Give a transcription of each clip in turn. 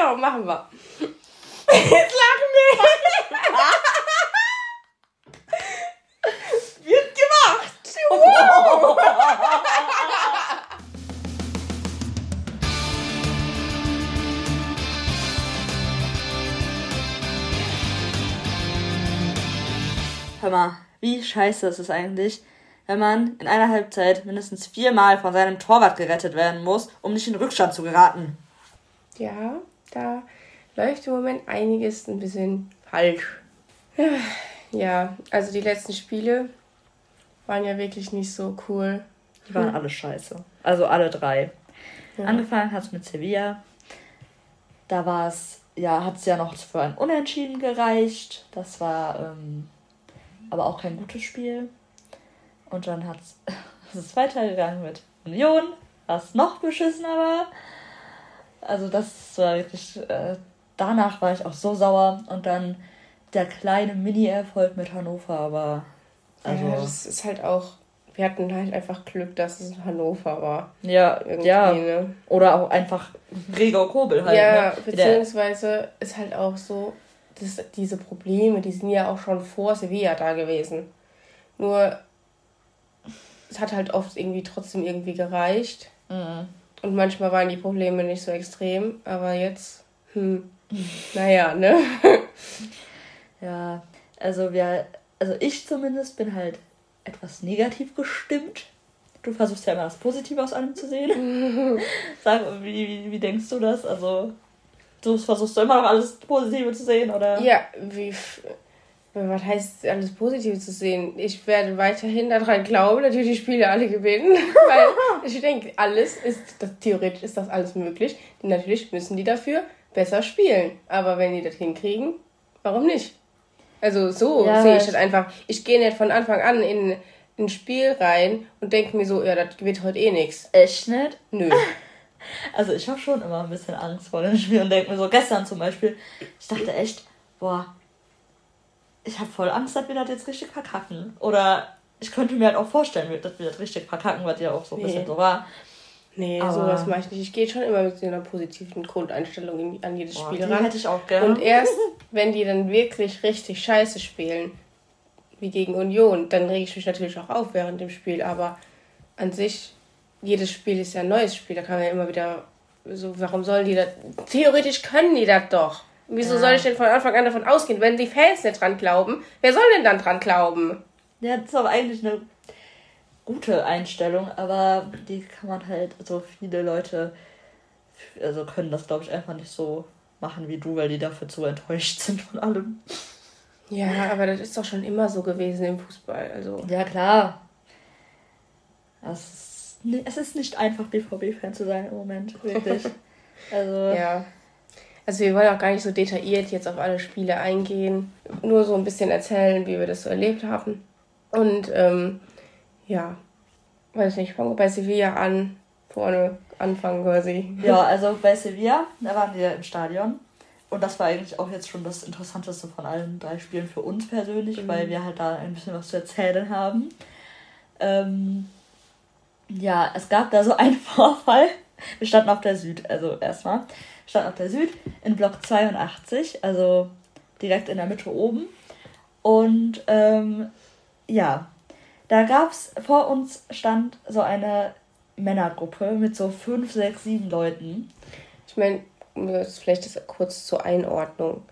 genau, machen wir. Jetzt lachen wir. Wird gemacht. Wow. Hör mal, wie scheiße ist es eigentlich, wenn man in einer Halbzeit mindestens viermal von seinem Torwart gerettet werden muss, um nicht in Rückstand zu geraten. Ja, da läuft im Moment einiges ein bisschen falsch. Ja, also die letzten Spiele waren ja wirklich nicht so cool. Die waren alle scheiße. Also alle drei. Ja. Angefangen hat es mit Sevilla. Da war es, ja, hat es ja noch für ein Unentschieden gereicht. Das war ähm, aber auch kein gutes Spiel. Und dann hat es weitergegangen mit Union, was noch beschissener war. Also das war wirklich, äh, danach war ich auch so sauer. Und dann der kleine Mini-Erfolg mit Hannover, aber... Also, ja, das ist halt auch, wir hatten halt einfach Glück, dass es Hannover war. Ja, ja. Ne? Oder auch einfach Gregor Kobel halt. Ja, ne? beziehungsweise ist halt auch so, dass diese Probleme, die sind ja auch schon vor Sevilla da gewesen. Nur es hat halt oft irgendwie trotzdem irgendwie gereicht. Mhm. Und manchmal waren die Probleme nicht so extrem, aber jetzt, hm, naja, ne? ja, also wir, also ich zumindest bin halt etwas negativ gestimmt. Du versuchst ja immer das Positive aus allem zu sehen. Sag, wie, wie, wie denkst du das? Also, du versuchst immer noch alles Positive zu sehen, oder? Ja, wie, was heißt alles Positive zu sehen? Ich werde weiterhin daran glauben, natürlich die Spiele alle gewinnen, weil ich denke, alles ist, das, theoretisch ist das alles möglich. Natürlich müssen die dafür besser spielen. Aber wenn die das hinkriegen, warum nicht? Also so ja, sehe ich das einfach. Ich gehe nicht von Anfang an in ein Spiel rein und denke mir so, ja, das wird heute eh nichts. Echt nicht? Nö. Also ich habe schon immer ein bisschen Angst vor dem Spiel und denke mir so, gestern zum Beispiel, ich dachte echt, boah, ich habe voll Angst, dass wir das jetzt richtig verkacken. Oder ich könnte mir halt auch vorstellen, dass wir das richtig verkacken, was ja auch so ein nee. bisschen so war. Nee, aber sowas mache ich nicht. Ich gehe schon immer mit so einer positiven Grundeinstellung an jedes Boah, Spiel ran. hätte ich auch gerne. Und erst, wenn die dann wirklich richtig scheiße spielen, wie gegen Union, dann rege ich mich natürlich auch auf während dem Spiel. Aber an sich, jedes Spiel ist ja ein neues Spiel. Da kann man ja immer wieder so, warum sollen die das? Theoretisch können die das doch. Wieso ja. soll ich denn von Anfang an davon ausgehen? Wenn die Fans nicht dran glauben, wer soll denn dann dran glauben? Ja, das ist aber eigentlich eine gute Einstellung, aber die kann man halt, also viele Leute, also können das glaube ich einfach nicht so machen wie du, weil die dafür zu enttäuscht sind von allem. Ja, aber das ist doch schon immer so gewesen im Fußball, also. Ja, klar. Es ist, es ist nicht einfach, BVB-Fan zu sein im Moment, wirklich. also. Ja. Also wir wollen auch gar nicht so detailliert jetzt auf alle Spiele eingehen, nur so ein bisschen erzählen, wie wir das so erlebt haben. Und ähm, ja, weiß nicht, fangen wir bei Sevilla an, vorne anfangen quasi. Ja, also bei Sevilla, da waren wir im Stadion. Und das war eigentlich auch jetzt schon das Interessanteste von allen drei Spielen für uns persönlich, mhm. weil wir halt da ein bisschen was zu erzählen haben. Ähm, ja, es gab da so einen Vorfall. Wir standen auf der Süd, also erstmal. Wir standen auf der Süd in Block 82, also direkt in der Mitte oben. Und ähm, ja, da gab es, vor uns stand so eine Männergruppe mit so fünf, sechs, sieben Leuten. Ich meine, vielleicht das kurz zur Einordnung.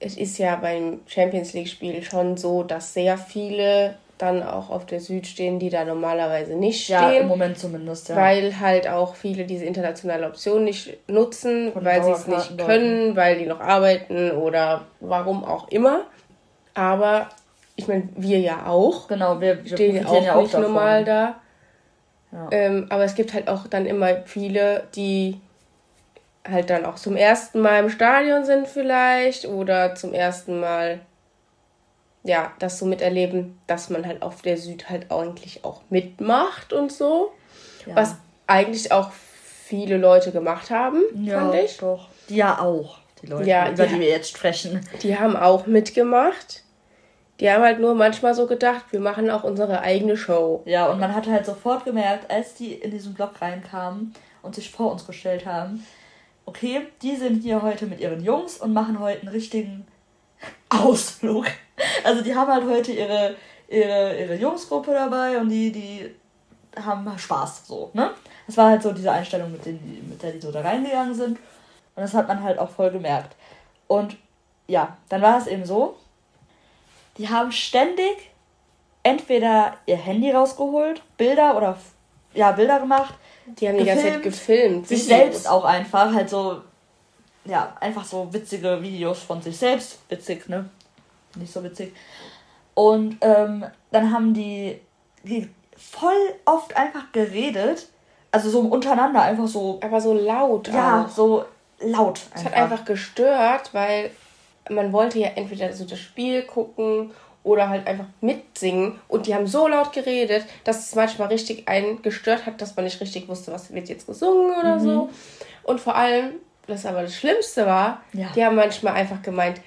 Es ist ja beim Champions League-Spiel schon so, dass sehr viele dann auch auf der Süd stehen, die da normalerweise nicht stehen. Ja, im Moment zumindest, ja. Weil halt auch viele diese internationale Option nicht nutzen, Von weil sie es nicht können, weil die noch arbeiten oder warum auch immer. Aber ich meine, wir ja auch. Genau, wir, wir stehen auch, ja auch nicht davon. normal da. Ja. Ähm, aber es gibt halt auch dann immer viele, die halt dann auch zum ersten Mal im Stadion sind vielleicht oder zum ersten Mal ja, das so miterleben, dass man halt auf der Süd halt eigentlich auch mitmacht und so. Ja. Was eigentlich auch viele Leute gemacht haben, ja, fand ich. Doch. Die ja auch, die Leute, ja, über die, die wir jetzt sprechen. Die haben auch mitgemacht. Die haben halt nur manchmal so gedacht, wir machen auch unsere eigene Show. Ja, und man hat halt sofort gemerkt, als die in diesen Block reinkamen und sich vor uns gestellt haben, okay, die sind hier heute mit ihren Jungs und machen heute einen richtigen Ausflug. Also die haben halt heute ihre, ihre, ihre Jungsgruppe dabei und die, die haben Spaß so, ne? Das war halt so diese Einstellung, mit, denen, mit der die so da reingegangen sind. Und das hat man halt auch voll gemerkt. Und ja, dann war es eben so, die haben ständig entweder ihr Handy rausgeholt, Bilder oder ja, Bilder gemacht. Die haben die ganze Zeit gefilmt. Sich selbst auch einfach, halt so, ja, einfach so witzige Videos von sich selbst. Witzig, ne? Nicht so witzig. Und ähm, dann haben die, die voll oft einfach geredet. Also so untereinander, einfach so. Aber so laut. Ja, auch. so laut. Es hat einfach gestört, weil man wollte ja entweder so das Spiel gucken oder halt einfach mitsingen. Und die haben so laut geredet, dass es manchmal richtig einen gestört hat, dass man nicht richtig wusste, was wird jetzt gesungen oder mhm. so. Und vor allem, das aber das Schlimmste war, ja. die haben manchmal einfach gemeint,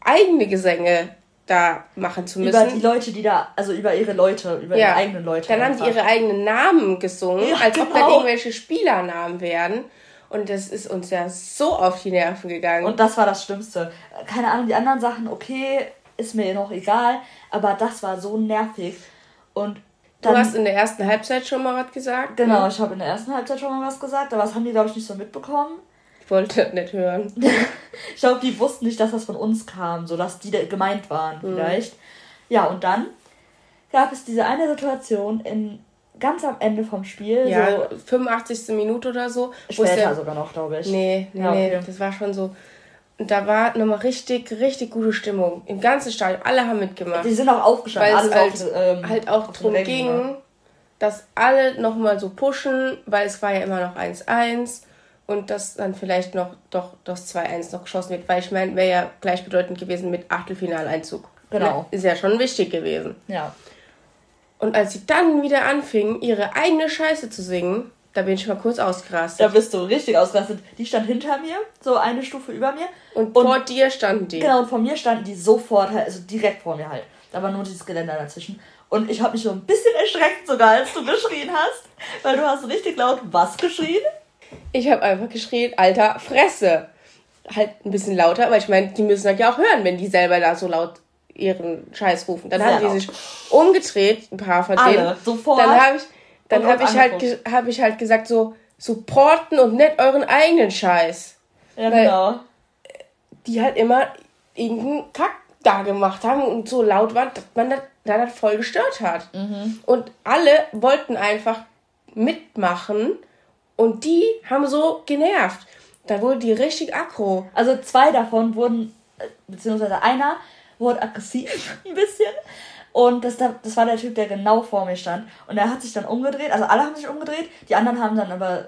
eigene Gesänge da machen zu müssen. Über die Leute, die da, also über ihre Leute, über ja. ihre eigenen Leute. Dann einfach. haben die ihre eigenen Namen gesungen, ja, als genau. ob da irgendwelche Spielernamen wären. Und das ist uns ja so auf die Nerven gegangen. Und das war das Schlimmste. Keine Ahnung, die anderen Sachen, okay, ist mir noch egal, aber das war so nervig. Und dann, du hast in der ersten Halbzeit schon mal was gesagt? Genau, ne? ich habe in der ersten Halbzeit schon mal was gesagt, aber das haben die, glaube ich, nicht so mitbekommen. Ich wollte das nicht hören. ich glaube, die wussten nicht, dass das von uns kam, so dass die gemeint waren, mhm. vielleicht. Ja, und dann gab es diese eine Situation in ganz am Ende vom Spiel. Ja, so 85. Minute oder so. Später der, sogar noch, glaube ich. Nee, nee, ja, okay. nee, das war schon so. Und da war nochmal richtig, richtig gute Stimmung. Im ganzen Stadion. Alle haben mitgemacht. Die sind auch aufgestanden. Weil es halt, auf, ähm, halt auch darum ging, dass alle nochmal so pushen, weil es war ja immer noch 1-1 und dass dann vielleicht noch doch das 2-1 noch geschossen wird. Weil ich meine, wäre ja gleichbedeutend gewesen mit Achtelfinaleinzug. Genau. Ist ja schon wichtig gewesen. Ja. Und als sie dann wieder anfingen, ihre eigene Scheiße zu singen, da bin ich mal kurz ausgerastet. Da bist du richtig ausgerastet. Die stand hinter mir, so eine Stufe über mir. Und, und vor dir standen die. Genau, und vor mir standen die sofort halt, also direkt vor mir halt. Da war nur dieses Geländer dazwischen. Und ich habe mich so ein bisschen erschreckt sogar, als du geschrien hast. Weil du hast richtig laut was geschrien? Ich habe einfach geschrien, alter Fresse. Halt ein bisschen lauter, aber ich meine, die müssen das ja auch hören, wenn die selber da so laut ihren Scheiß rufen. Dann Sehr haben die sich umgedreht, ein paar von denen. Alle, sofort. Dann habe ich, dann habe ich halt, habe ich halt gesagt so, supporten und nicht euren eigenen Scheiß. Ja, Weil genau. Die halt immer irgendeinen Kack da gemacht haben und so laut war, dass man das, das voll gestört hat. Mhm. Und alle wollten einfach mitmachen und die haben so genervt. Da wurde die richtig aggro. Also zwei davon wurden, äh, beziehungsweise einer wurde aggressiv ein bisschen. Und das, das war der Typ, der genau vor mir stand. Und er hat sich dann umgedreht, also alle haben sich umgedreht, die anderen haben dann aber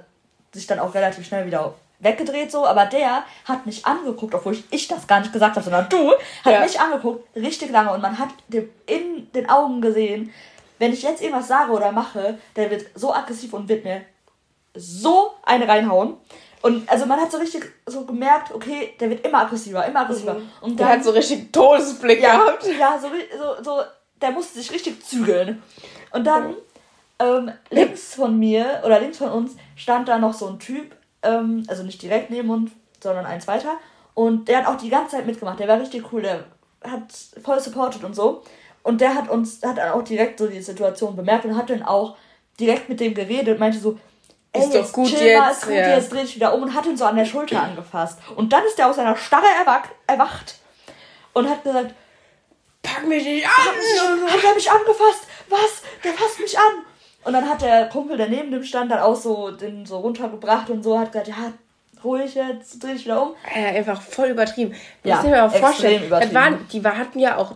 sich dann auch relativ schnell wieder weggedreht so, aber der hat mich angeguckt, obwohl ich, ich das gar nicht gesagt habe, sondern du, hat ja. mich angeguckt, richtig lange und man hat dem in den Augen gesehen, wenn ich jetzt irgendwas sage oder mache, der wird so aggressiv und wird mir so eine reinhauen. Und also man hat so richtig so gemerkt, okay, der wird immer aggressiver, immer aggressiver. Mhm. Und der hat so richtig Todesblick ja, gehabt. Ja, so, so, so, der musste sich richtig zügeln. Und dann mhm. ähm, links von mir oder links von uns stand da noch so ein Typ, ähm, also nicht direkt neben uns, sondern eins weiter. Und der hat auch die ganze Zeit mitgemacht. Der war richtig cool, der hat voll supported und so. Und der hat uns, hat dann auch direkt so die Situation bemerkt und hat dann auch direkt mit dem geredet, meinte so, ey, ist doch gut chill jetzt. Mal, ist gut, ja. jetzt dreh ich wieder um und hat ihn so an der Schulter angefasst. Und dann ist er aus seiner Starre erwacht und hat gesagt, pack mich nicht an! Hat er mich angefasst? Was? Der fasst mich an! Und dann hat der Kumpel, der neben dem stand, dann auch so den so runtergebracht und so hat gesagt, ja, ruhig jetzt, dreh ich wieder um. Ja, einfach voll übertrieben. Ja, muss ich mir auch vorstellen. Das waren, die hatten ja auch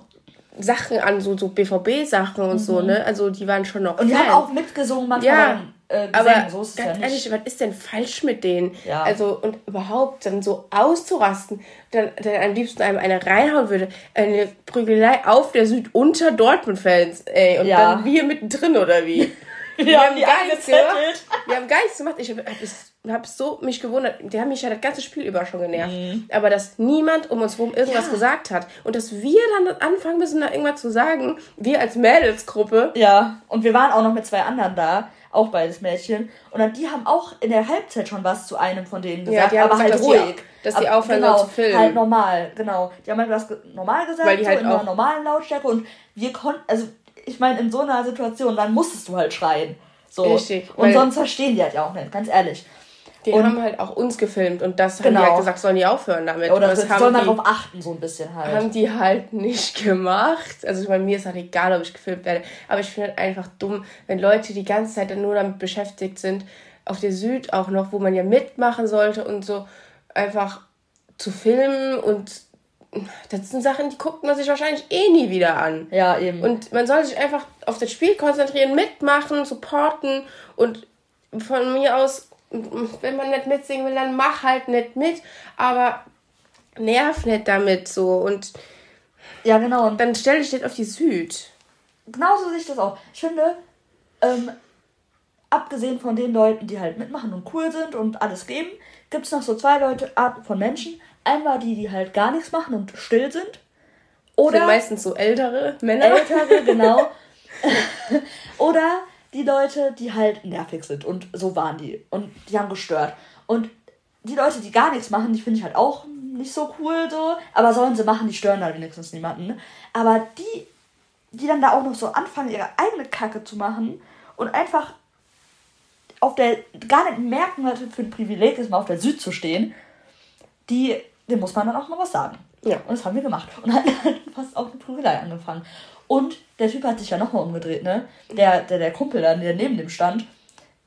Sachen an, so, so BVB-Sachen und mhm. so, ne? Also die waren schon noch. Und die haben auch mitgesungen manchmal. Ja, äh, aber so ganz ja ehrlich, was ist denn falsch mit denen? Ja. Also und überhaupt dann so auszurasten, dann, dann am liebsten einem eine reinhauen würde, eine Prügelei auf der Süd unter Dortmund-Fans, ey, und ja. dann wir mittendrin oder wie? wir, wir haben gar nichts gemacht. Wir haben gar nichts gemacht. Ich habe hab so mich gewundert. Die haben mich ja das ganze Spiel über schon genervt. Mhm. Aber dass niemand um uns herum irgendwas ja. gesagt hat. Und dass wir dann anfangen müssen, da irgendwas zu sagen. Wir als Mädelsgruppe. Ja, und wir waren auch noch mit zwei anderen da auch beides Mädchen. Und dann die haben auch in der Halbzeit schon was zu einem von denen gesagt, ja, aber gesagt, halt ruhig. Die, dass die aufhören genau, zu filmen. Halt normal, genau. Die haben halt was normal gesagt, Weil die so halt in einer normalen Lautstärke und wir konnten, also ich meine, in so einer Situation, dann musstest du halt schreien. So. Richtig. Und sonst verstehen die halt ja auch nicht, ganz ehrlich. Die und haben halt auch uns gefilmt und das genau. haben die halt genau. gesagt, sollen die aufhören damit. Oder das soll man darauf achten, so ein bisschen halt. Haben die halt nicht gemacht. Also ich meine, mir ist halt egal, ob ich gefilmt werde. Aber ich finde halt einfach dumm, wenn Leute die ganze Zeit dann nur damit beschäftigt sind, auf der Süd auch noch, wo man ja mitmachen sollte und so, einfach zu filmen und das sind Sachen, die guckt man sich wahrscheinlich eh nie wieder an. Ja, eben. Und man soll sich einfach auf das Spiel konzentrieren, mitmachen, supporten und von mir aus wenn man nicht mitsingen will, dann mach halt nicht mit, aber nerv nicht damit so und ja genau und dann stell dich nicht auf die Süd. Genauso sehe ich das auch. Ich finde, ähm, abgesehen von den Leuten, die halt mitmachen und cool sind und alles geben, gibt es noch so zwei Leute, Arten von Menschen. Einmal die, die halt gar nichts machen und still sind. Oder sind meistens so ältere Männer. Ältere, genau. Oder die Leute, die halt nervig sind. Und so waren die. Und die haben gestört. Und die Leute, die gar nichts machen, die finde ich halt auch nicht so cool so. Aber sollen sie machen, die stören da wenigstens niemanden. Aber die, die dann da auch noch so anfangen, ihre eigene Kacke zu machen und einfach auf der, gar nicht merken, was für ein Privileg ist, mal auf der Süd zu stehen, die, dem muss man dann auch mal was sagen. Ja. Und das haben wir gemacht. Und dann hat fast auch eine Prügelei angefangen. Und der Typ hat sich ja nochmal umgedreht, ne? Der, der, der Kumpel dann, der neben dem stand,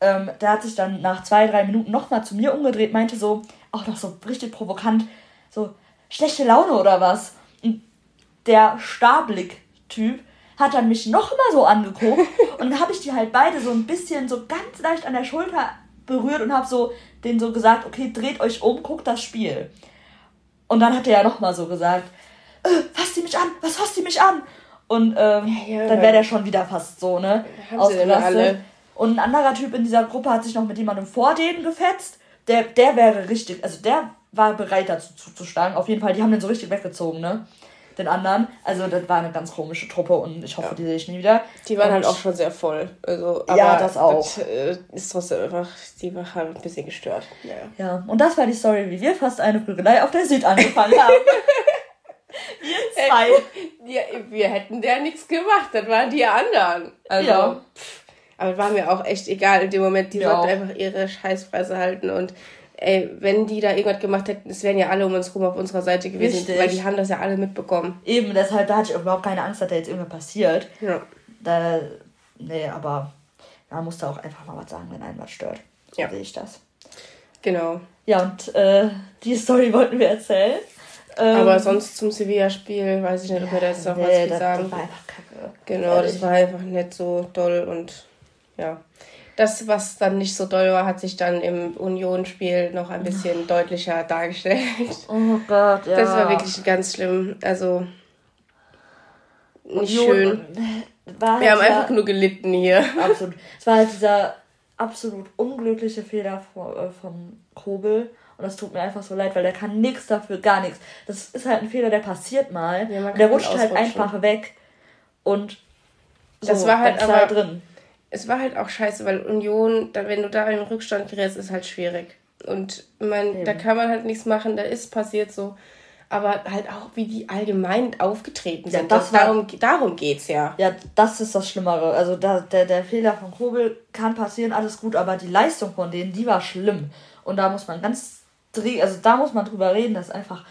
ähm, der hat sich dann nach zwei, drei Minuten nochmal zu mir umgedreht, meinte so, auch noch so richtig provokant, so, schlechte Laune oder was? Und der Starblick-Typ hat dann mich noch mal so angeguckt und dann habe ich die halt beide so ein bisschen so ganz leicht an der Schulter berührt und habe so denen so gesagt, okay, dreht euch um, guckt das Spiel. Und dann hat er ja noch mal so gesagt, äh, fass die mich an, was fasst die mich an? Und ähm, ja, ja. dann wäre der schon wieder fast so, ne? Ausgerastet. Und ein anderer Typ in dieser Gruppe hat sich noch mit jemandem vor denen gefetzt. Der, der wäre richtig, also der war bereit dazu zuzuschlagen. Auf jeden Fall, die haben den so richtig weggezogen, ne? Den anderen. Also das war eine ganz komische Truppe und ich hoffe, ja. die sehe ich nie wieder. Die waren halt und, halt auch schon sehr voll. Also, ja, das auch. Das, äh, ist trotzdem einfach, die war halt ein bisschen gestört. Ja. ja, und das war die Story, wie wir fast eine Prügelei auf der Süd angefangen haben. Wir zwei. Ja, wir hätten ja nichts gemacht, das waren die anderen. Also, ja. Pff, aber war mir auch echt egal in dem Moment. Die ja. sollten einfach ihre Scheißpreise halten und ey, wenn die da irgendwas gemacht hätten, es wären ja alle um uns rum auf unserer Seite gewesen, Richtig. weil die haben das ja alle mitbekommen. Eben, deshalb, da hatte ich überhaupt keine Angst, dass da jetzt irgendwas passiert. Ja. Da, nee, aber man muss da auch einfach mal was sagen, wenn einen was stört. So ja. sehe ich das. Genau. Ja, und äh, die Story wollten wir erzählen. Aber ähm, sonst zum Sevilla-Spiel weiß ich nicht, ob wir da jetzt noch nee, was viel sagen. Das war einfach kacke. Genau, Ehrlich. das war einfach nicht so doll und ja. Das, was dann nicht so doll war, hat sich dann im Union-Spiel noch ein bisschen deutlicher dargestellt. Oh Gott, ja. Das war wirklich ganz schlimm. Also nicht Union schön. Halt wir haben einfach nur gelitten hier. Absolut. Es war halt dieser absolut unglückliche Fehler von, äh, von Kobel und das tut mir einfach so leid, weil der kann nichts dafür, gar nichts. Das ist halt ein Fehler, der passiert mal. Ja, der rutscht halt einfach weg. Und so, das war halt aber drin. Es war halt auch scheiße, weil Union, wenn du da im Rückstand gerätst, ist halt schwierig. Und man, da kann man halt nichts machen, da ist passiert so. Aber halt auch, wie die allgemein aufgetreten sind. Ja, das war, darum, darum geht's ja. Ja, das ist das Schlimmere. Also da, der, der Fehler von Kobel kann passieren, alles gut, aber die Leistung von denen, die war schlimm. Und da muss man ganz also da muss man drüber reden, dass einfach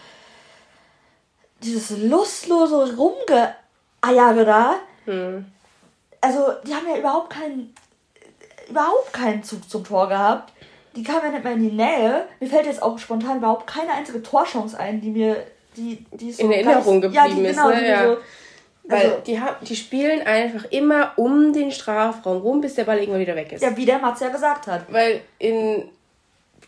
dieses lustlose Rumgeeiere da, hm. also die haben ja überhaupt keinen, überhaupt keinen Zug zum Tor gehabt. Die kamen ja nicht mehr in die Nähe. Mir fällt jetzt auch spontan überhaupt keine einzige Torchance ein, die mir, die, die so in Erinnerung geblieben ja, die, genau, ist. Ne? Ja. So, weil also, die, haben, die spielen einfach immer um den Strafraum rum, bis der Ball irgendwann wieder weg ist. Ja, wie der Mats ja gesagt hat. Weil in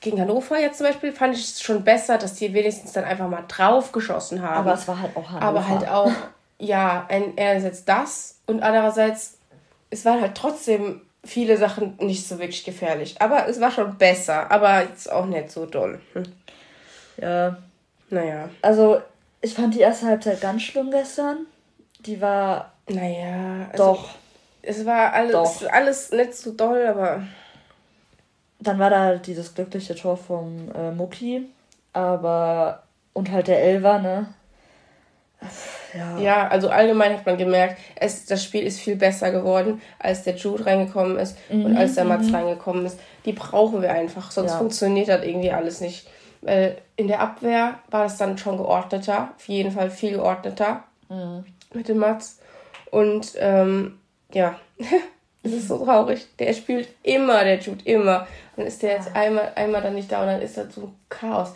gegen Hannover jetzt zum Beispiel fand ich es schon besser, dass die wenigstens dann einfach mal drauf geschossen haben. Aber es war halt auch Hannover. Aber halt auch, ja, einerseits das und andererseits, es waren halt trotzdem viele Sachen nicht so wirklich gefährlich. Aber es war schon besser, aber jetzt auch nicht so doll. Hm. Ja. Naja. Also, ich fand die erste Halbzeit ganz schlimm gestern. Die war. Naja. Also, doch. es war alles, alles nicht so doll, aber. Dann war da dieses glückliche Tor vom äh, Mucki, aber. Und halt der Elver, ne? Ja. ja, also allgemein hat man gemerkt, es, das Spiel ist viel besser geworden, als der Jude reingekommen ist mhm, und als der Mats mhm. reingekommen ist. Die brauchen wir einfach, sonst ja. funktioniert das irgendwie alles nicht. Weil in der Abwehr war es dann schon geordneter, auf jeden Fall viel geordneter mhm. mit dem Mats. Und ähm, ja, es ist so traurig. Der spielt immer, der Jude, immer. Dann ist der jetzt einmal, einmal dann nicht da und dann ist das so ein Chaos.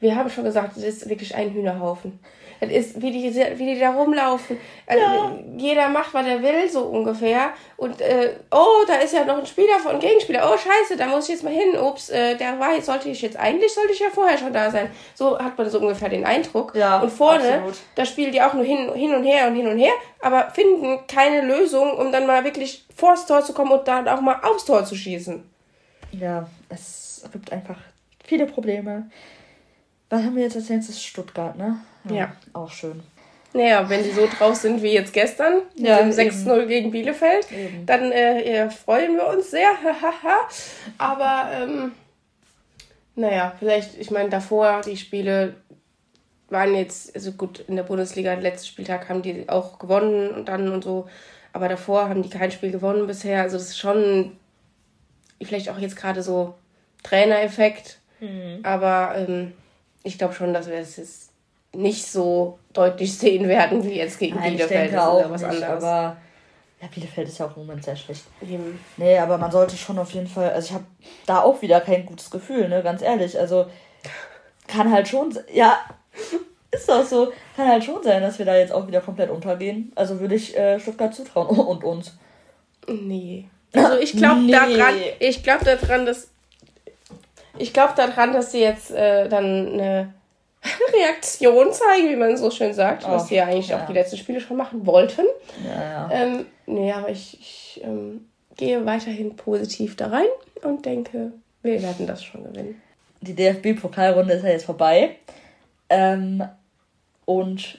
Wir haben schon gesagt, es ist wirklich ein Hühnerhaufen. Das ist, wie die, wie die da rumlaufen. Also, ja. Jeder macht, was er will, so ungefähr. Und, äh, oh, da ist ja noch ein Spieler von Gegenspieler. Oh, scheiße, da muss ich jetzt mal hin. Ups, äh, der war, sollte ich jetzt, eigentlich sollte ich ja vorher schon da sein. So hat man so ungefähr den Eindruck. Ja, und vorne, absolut. da spielen die auch nur hin, hin und her und hin und her, aber finden keine Lösung, um dann mal wirklich vors Tor zu kommen und dann auch mal aufs Tor zu schießen. Ja, es gibt einfach viele Probleme. Was haben wir jetzt als nächstes? Stuttgart, ne? Ja. ja. Auch schön. Naja, wenn die so drauf sind wie jetzt gestern, ja, 6-0 gegen Bielefeld, eben. dann äh, freuen wir uns sehr. Aber ähm, naja, vielleicht, ich meine, davor die Spiele waren jetzt, also gut, in der Bundesliga, letzten Spieltag haben die auch gewonnen und dann und so. Aber davor haben die kein Spiel gewonnen bisher. Also das ist schon vielleicht auch jetzt gerade so Trainereffekt. Mhm. Aber ähm, ich glaube schon, dass wir es jetzt nicht so deutlich sehen werden wie jetzt gegen Nein, Bielefeld. Auch was nicht, anderes. aber ja, Bielefeld ist ja auch im Moment sehr schlecht. Eben. Nee, aber man sollte schon auf jeden Fall, also ich habe da auch wieder kein gutes Gefühl, ne, ganz ehrlich. Also kann halt schon, ja, ist doch so, kann halt schon sein, dass wir da jetzt auch wieder komplett untergehen. Also würde ich äh, Stuttgart zutrauen und uns. Nee. Also ich glaube nee. daran, ich glaube daran, dass ich glaube daran, dass sie jetzt äh, dann eine Reaktion zeigen, wie man so schön sagt, oh, was sie ja eigentlich ja. auch die letzten Spiele schon machen wollten. Ja, ja. Ähm, nee, aber ich, ich ähm, gehe weiterhin positiv da rein und denke, wir werden das schon gewinnen. Die DFB-Pokalrunde ist ja jetzt vorbei. Ähm, und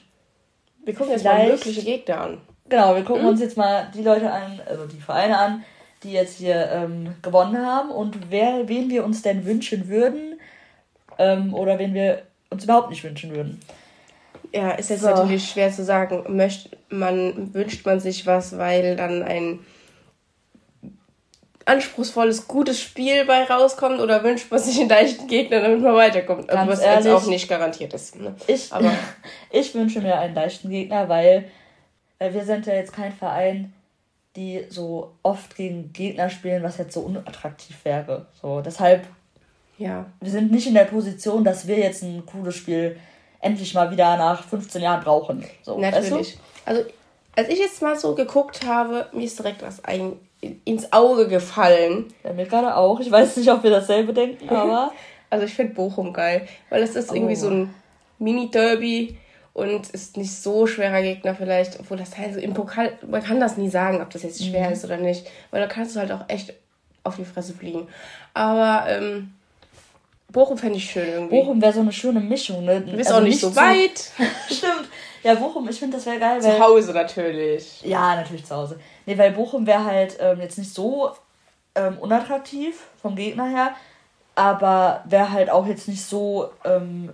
wir gucken jetzt mal mögliche Gegner an. Genau, wir gucken mhm. uns jetzt mal die Leute an, also die Vereine an, die jetzt hier ähm, gewonnen haben und wer, wen wir uns denn wünschen würden ähm, oder wen wir uns überhaupt nicht wünschen würden. Ja, ist jetzt so. natürlich schwer zu sagen. Möcht, man, wünscht man sich was, weil dann ein anspruchsvolles, gutes Spiel bei rauskommt oder wünscht man sich einen leichten Gegner, damit man weiterkommt? Also was ehrlich, jetzt auch nicht garantiert ist. Ne? Ich, Aber ich wünsche mir einen leichten Gegner, weil, weil wir sind ja jetzt kein Verein, die so oft gegen Gegner spielen, was jetzt so unattraktiv wäre. So, deshalb, ja. Wir sind nicht in der Position, dass wir jetzt ein cooles Spiel endlich mal wieder nach 15 Jahren brauchen. So, Natürlich. Weißt du? Also, als ich jetzt mal so geguckt habe, mir ist direkt was ein, ins Auge gefallen. Ja, mir gerade auch. Ich weiß nicht, ob wir dasselbe denken, aber. also, ich finde Bochum geil, weil es ist oh. irgendwie so ein Mini-Derby und ist nicht so schwerer Gegner vielleicht, obwohl das heißt, im Pokal, man kann das nie sagen, ob das jetzt schwer mhm. ist oder nicht, weil da kannst du halt auch echt auf die Fresse fliegen. Aber ähm, Bochum fände ich schön irgendwie. Bochum wäre so eine schöne Mischung, ne? Du bist also auch nicht, so weit. Stimmt. Ja, Bochum, ich finde, das wäre geil. Zu Hause natürlich. Ja, natürlich zu Hause. Nee, weil Bochum wäre halt ähm, jetzt nicht so ähm, unattraktiv vom Gegner her, aber wäre halt auch jetzt nicht so ähm,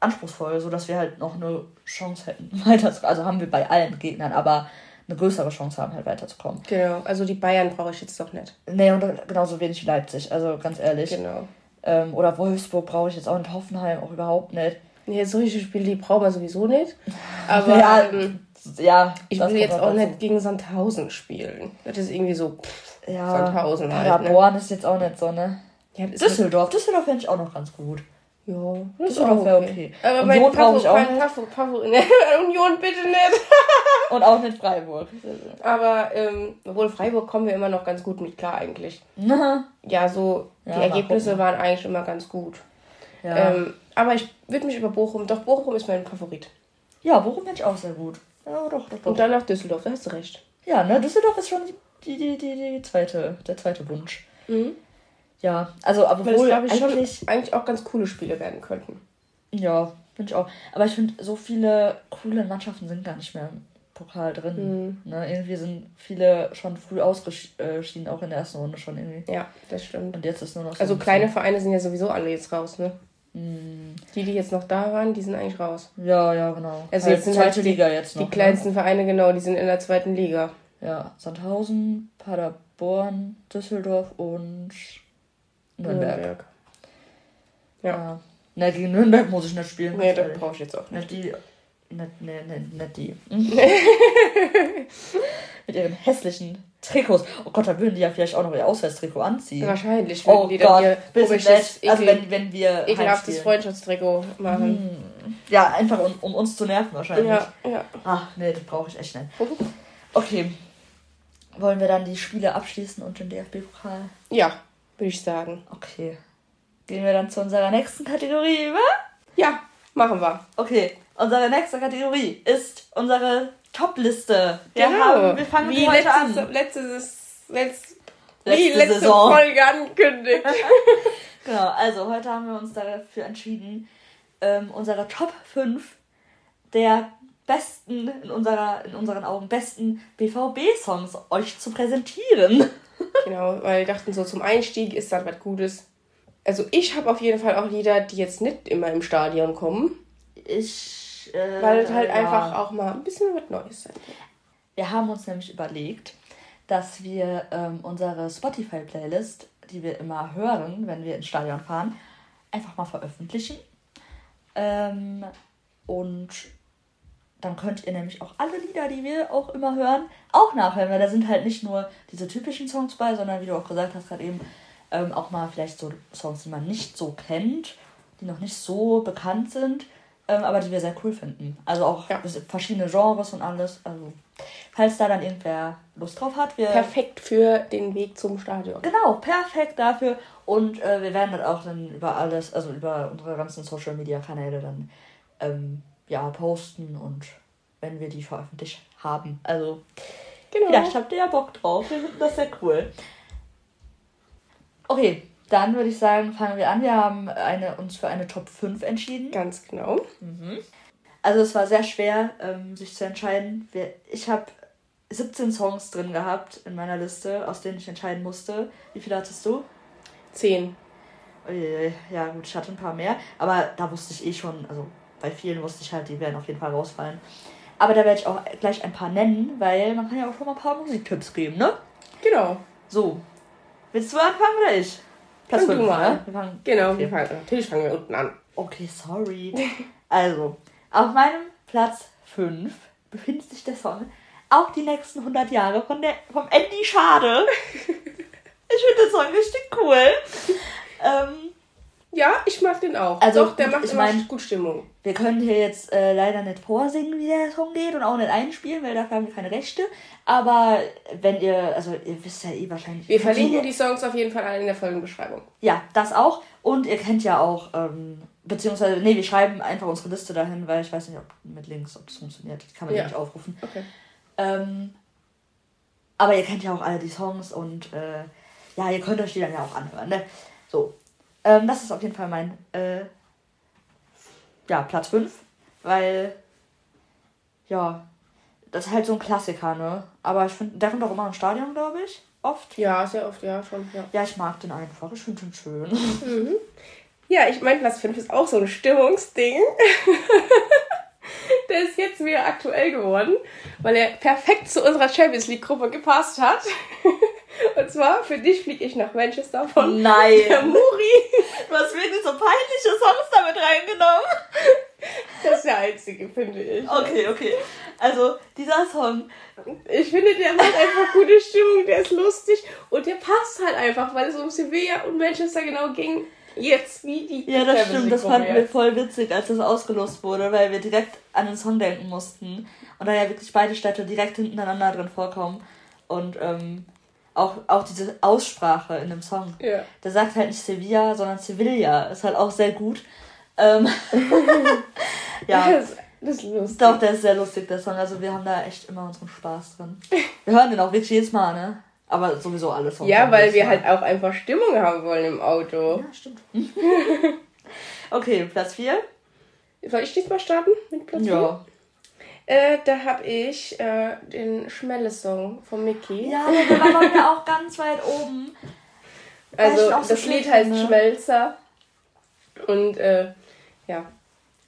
anspruchsvoll, sodass wir halt noch eine Chance hätten, weiterzukommen. Also haben wir bei allen Gegnern, aber eine größere Chance haben, halt weiterzukommen. Genau, also die Bayern brauche ich jetzt doch nicht. Nee, und genauso wenig wie Leipzig, also ganz ehrlich. Genau. Ähm, oder Wolfsburg brauche ich jetzt auch nicht, Hoffenheim auch überhaupt nicht. Nee, solche Spiele, die brauchen wir sowieso nicht. Aber ja, ähm, ja ich will jetzt auch nicht gegen Sandhausen spielen. Das ist irgendwie so pff, ja, Sandhausen halt. Paderborn ne? ist jetzt auch nicht so, ne? Ja, Düsseldorf, Düsseldorf fände ich auch noch ganz gut. Ja, das ist auch okay. okay. Aber Union brauche ich auch nicht. Pafo, Pafo, ne, Union bitte nicht. Und auch nicht Freiburg. Aber ähm, obwohl Freiburg kommen wir immer noch ganz gut mit klar eigentlich. Ja, so ja, die Ergebnisse waren eigentlich immer ganz gut. Ja. Ähm, aber ich würde mich über Bochum, doch Bochum ist mein Favorit. Ja, Bochum finde ich auch sehr gut. Ja, doch, doch, doch. Und dann nach Düsseldorf, da hast du recht. Ja, ne, Düsseldorf ist schon die, die, die, die zweite, der zweite Wunsch. Mhm. Ja, also obwohl Weil das, ich, eigentlich, schon eigentlich auch ganz coole Spiele werden könnten. Ja, finde ich auch. Aber ich finde, so viele coole Mannschaften sind gar nicht mehr Pokal drin. Mhm. Ne, irgendwie sind viele schon früh ausgeschieden, auch in der ersten Runde schon irgendwie. Ja, das stimmt. Und jetzt ist nur noch so Also kleine Vereine sind ja sowieso alle jetzt raus, ne? Mhm. Die, die jetzt noch da waren, die sind eigentlich raus. Ja, ja, genau. Also halt jetzt sind halt die, Liga jetzt noch. Die kleinsten ne? Vereine, genau, die sind in der zweiten Liga. Ja, Sandhausen, Paderborn, Düsseldorf und Nürnberg. Nürnberg. Ja. ja. Na, gegen Nürnberg muss ich nicht spielen. Nee, das brauche ich jetzt auch nicht. Nicht die. Nicht, nee, nicht die. Mit ihren hässlichen Trikots. Oh Gott, da würden die ja vielleicht auch noch ihr Auswärtstrikot anziehen. Wahrscheinlich würden oh die Gott, dann ihr komisches, also wenn, wenn wir ekelhaftes Freundschaftstrikot machen. Hm. Ja, einfach um, um, uns zu nerven wahrscheinlich. Ja, ja. Ach, nee, das brauche ich echt nicht. Okay. Wollen wir dann die Spiele abschließen und den DFB-Pokal? Ja, würde ich sagen. Okay. Gehen wir dann zu unserer nächsten Kategorie über? Ja, machen wir. Okay, unsere nächste Kategorie ist unsere Top-Liste. Wir, genau. haben, wir fangen wie heute an. Letztes, letzt, letzte, wie letzte Saison. Folge angekündigt. genau, also heute haben wir uns dafür entschieden, ähm, unsere Top 5 der besten, in, unserer, in unseren Augen besten BVB-Songs euch zu präsentieren. Genau, weil wir dachten so, zum Einstieg ist das was Gutes. Also ich habe auf jeden Fall auch Lieder, die jetzt nicht immer im Stadion kommen. Ich. Äh, weil es halt ja. einfach auch mal ein bisschen was Neues sein kann. Wir haben uns nämlich überlegt, dass wir ähm, unsere Spotify-Playlist, die wir immer hören, wenn wir ins Stadion fahren, einfach mal veröffentlichen. Ähm, und dann könnt ihr nämlich auch alle Lieder, die wir auch immer hören, auch nachhören, weil da sind halt nicht nur diese typischen Songs bei, sondern wie du auch gesagt hast, gerade eben ähm, auch mal vielleicht so Songs, die man nicht so kennt, die noch nicht so bekannt sind, ähm, aber die wir sehr cool finden. Also auch ja. verschiedene Genres und alles. Also falls da dann irgendwer Lust drauf hat, wir perfekt für den Weg zum Stadion. Genau, perfekt dafür. Und äh, wir werden dann auch dann über alles, also über unsere ganzen Social Media Kanäle dann ähm, ja posten und wenn wir die veröffentlicht haben. Also genau. vielleicht habt ihr ja Bock drauf. Wir finden das sehr cool. Okay, dann würde ich sagen, fangen wir an. Wir haben eine, uns für eine Top 5 entschieden. Ganz genau. Mhm. Also es war sehr schwer, ähm, sich zu entscheiden. Ich habe 17 Songs drin gehabt in meiner Liste, aus denen ich entscheiden musste. Wie viele hattest du? Zehn. Ja, gut, ich hatte ein paar mehr. Aber da wusste ich eh schon, also bei vielen wusste ich halt, die werden auf jeden Fall rausfallen. Aber da werde ich auch gleich ein paar nennen, weil man kann ja auch schon mal ein paar Musiktipps geben, ne? Genau. So, Willst du anfangen oder ich? Platz 5, ne? Wir fangen, genau, okay. wir fangen, natürlich fangen wir unten an. Okay, sorry. also, auf meinem Platz 5 befindet sich der Song Auch die nächsten 100 Jahre von der, vom Andy Schade. ich finde den Song richtig cool. Ähm, ja, ich mag den auch. Also, Doch, der macht ich immer mein, gut Stimmung. Wir können hier jetzt äh, leider nicht vorsingen, wie der Song geht und auch nicht einspielen, weil dafür haben wir keine Rechte. Aber wenn ihr, also ihr wisst ja eh wahrscheinlich. Wir verlinken die Songs auf jeden Fall alle in der Folgenbeschreibung. Ja, das auch. Und ihr kennt ja auch, ähm, beziehungsweise, nee, wir schreiben einfach unsere Liste dahin, weil ich weiß nicht, ob mit Links, ob das funktioniert. Kann man ja nicht aufrufen. Okay. Ähm, aber ihr kennt ja auch alle die Songs und äh, ja, ihr könnt euch die dann ja auch anhören. Ne? So, ähm, das ist auf jeden Fall mein äh, ja, Platz 5, weil ja, das ist halt so ein Klassiker, ne? Aber ich finde, der kommt auch immer im Stadion, glaube ich. Oft. Ja, sehr oft, ja, schon. Ja, ja ich mag den einfach. Ich finde ihn schön. Mhm. Ja, ich mein Platz 5 ist auch so ein Stimmungsding. der ist jetzt wieder aktuell geworden, weil er perfekt zu unserer Champions League-Gruppe gepasst hat. Und zwar, für dich fliege ich nach Manchester von Nein. der Muri. Du hast wirklich so peinliche Songs damit reingenommen. Das ist der einzige, finde ich. Okay, okay. Also, dieser Song. Ich finde, der macht einfach gute Stimmung, der ist lustig und der passt halt einfach, weil es um Sevilla und Manchester genau ging. Jetzt, wie die. Ja, das stimmt, das fanden wir voll witzig, als das ausgelost wurde, weil wir direkt an den Song denken mussten. Und da ja wirklich beide Städte direkt hintereinander drin vorkommen. Und ähm, auch, auch diese Aussprache in dem Song. Ja. Der sagt halt nicht Sevilla, sondern Sevilla. Ist halt auch sehr gut. Ähm, ja. Das, das, ist lustig. Doch, der ist sehr lustig, der Song. Also wir haben da echt immer unseren Spaß drin. Wir hören den auch wirklich jedes Mal, ne? Aber sowieso alle Songs. Ja, weil wir halt auch einfach Stimmung haben wollen im Auto. Ja, stimmt. okay, Platz 4. Soll ich diesmal starten mit Platz 4? Ja. Äh, da habe ich äh, den Schmelle-Song von Mickey. Ja, der war bei mir auch ganz weit oben. Also das Lied heißt finde. Schmelzer. Und äh, ja,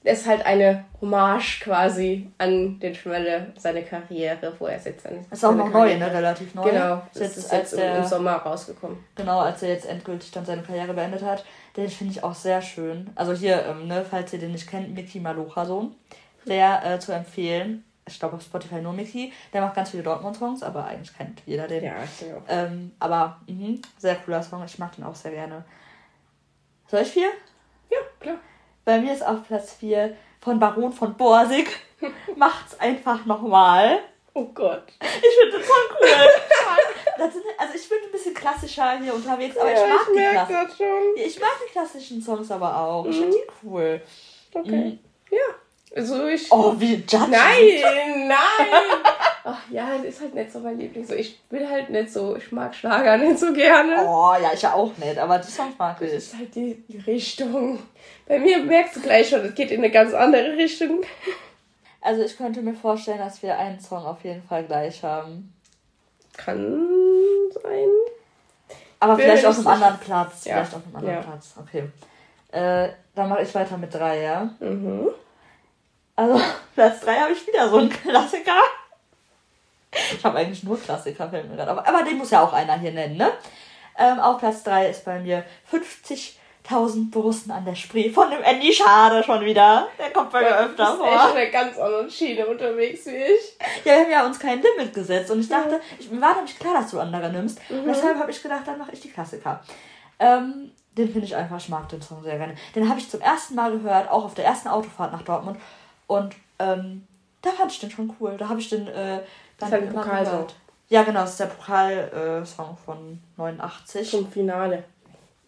ist halt eine Hommage quasi an den Schmelle, seine Karriere, wo er jetzt dann. Ist auch noch Karriere. neu, ne? Relativ neu. Genau, das ist jetzt, jetzt der, im Sommer rausgekommen. Genau, als er jetzt endgültig dann seine Karriere beendet hat. Den finde ich auch sehr schön. Also hier, ähm, ne, falls ihr den nicht kennt, Mickey Malocha-Sohn. Sehr äh, zu empfehlen. Ich glaube auf Spotify nur Mickey. Der macht ganz viele Dortmund-Songs, aber eigentlich kennt jeder den. Ja, ich auch. Ähm, aber mh, sehr cooler Song. Ich mag den auch sehr gerne. Soll ich vier? Ja, klar. Bei mir ist auf Platz 4 von Baron von Borsig. Macht's einfach nochmal. Oh Gott. Ich finde das voll cool. sind, also ich bin ein bisschen klassischer hier unterwegs, aber ja, ich mag ich die klassischen. Ich mag die klassischen Songs aber auch. Ich finde die cool. Okay. Mhm. Ja. Also ich. Oh, wie judging. Nein, nein. Ach ja, das ist halt nicht so mein Liebling. So, ich will halt nicht so, ich mag Schlager nicht so gerne. Oh, ja, ich ja auch nicht, aber die Songs mag ich. Das ist halt die, die Richtung. Bei mir merkst du gleich schon, es geht in eine ganz andere Richtung. Also ich könnte mir vorstellen, dass wir einen Song auf jeden Fall gleich haben. Kann sein. Aber vielleicht auf einem anderen Platz. Ja. Vielleicht auf einem anderen ja. Platz. Okay. Äh, dann mache ich weiter mit drei, ja? Mhm. Also, Platz drei habe ich wieder so einen Klassiker. Ich habe eigentlich nur Klassiker, fällt mir gerade. Aber, aber den muss ja auch einer hier nennen, ne? Ähm, auf Platz 3 ist bei mir 50.000 Borussen an der Spree von dem Andy Schade schon wieder. Der kommt bei mir öfter vor. Echt eine ganz andere Schiene unterwegs wie ich. Ja, wir haben ja uns kein Limit gesetzt. Und ich dachte, ich, mir war nämlich klar, dass du andere nimmst. Mhm. Und deshalb habe ich gedacht, dann mache ich die Klassiker. Ähm, den finde ich einfach, ich mag den Song sehr gerne. Den habe ich zum ersten Mal gehört, auch auf der ersten Autofahrt nach Dortmund. Und ähm, da fand ich den schon cool. Da habe ich den äh, dann das ist halt Pokalsong. Ja, genau, das ist der Pokalsong äh, von 89. Zum Finale.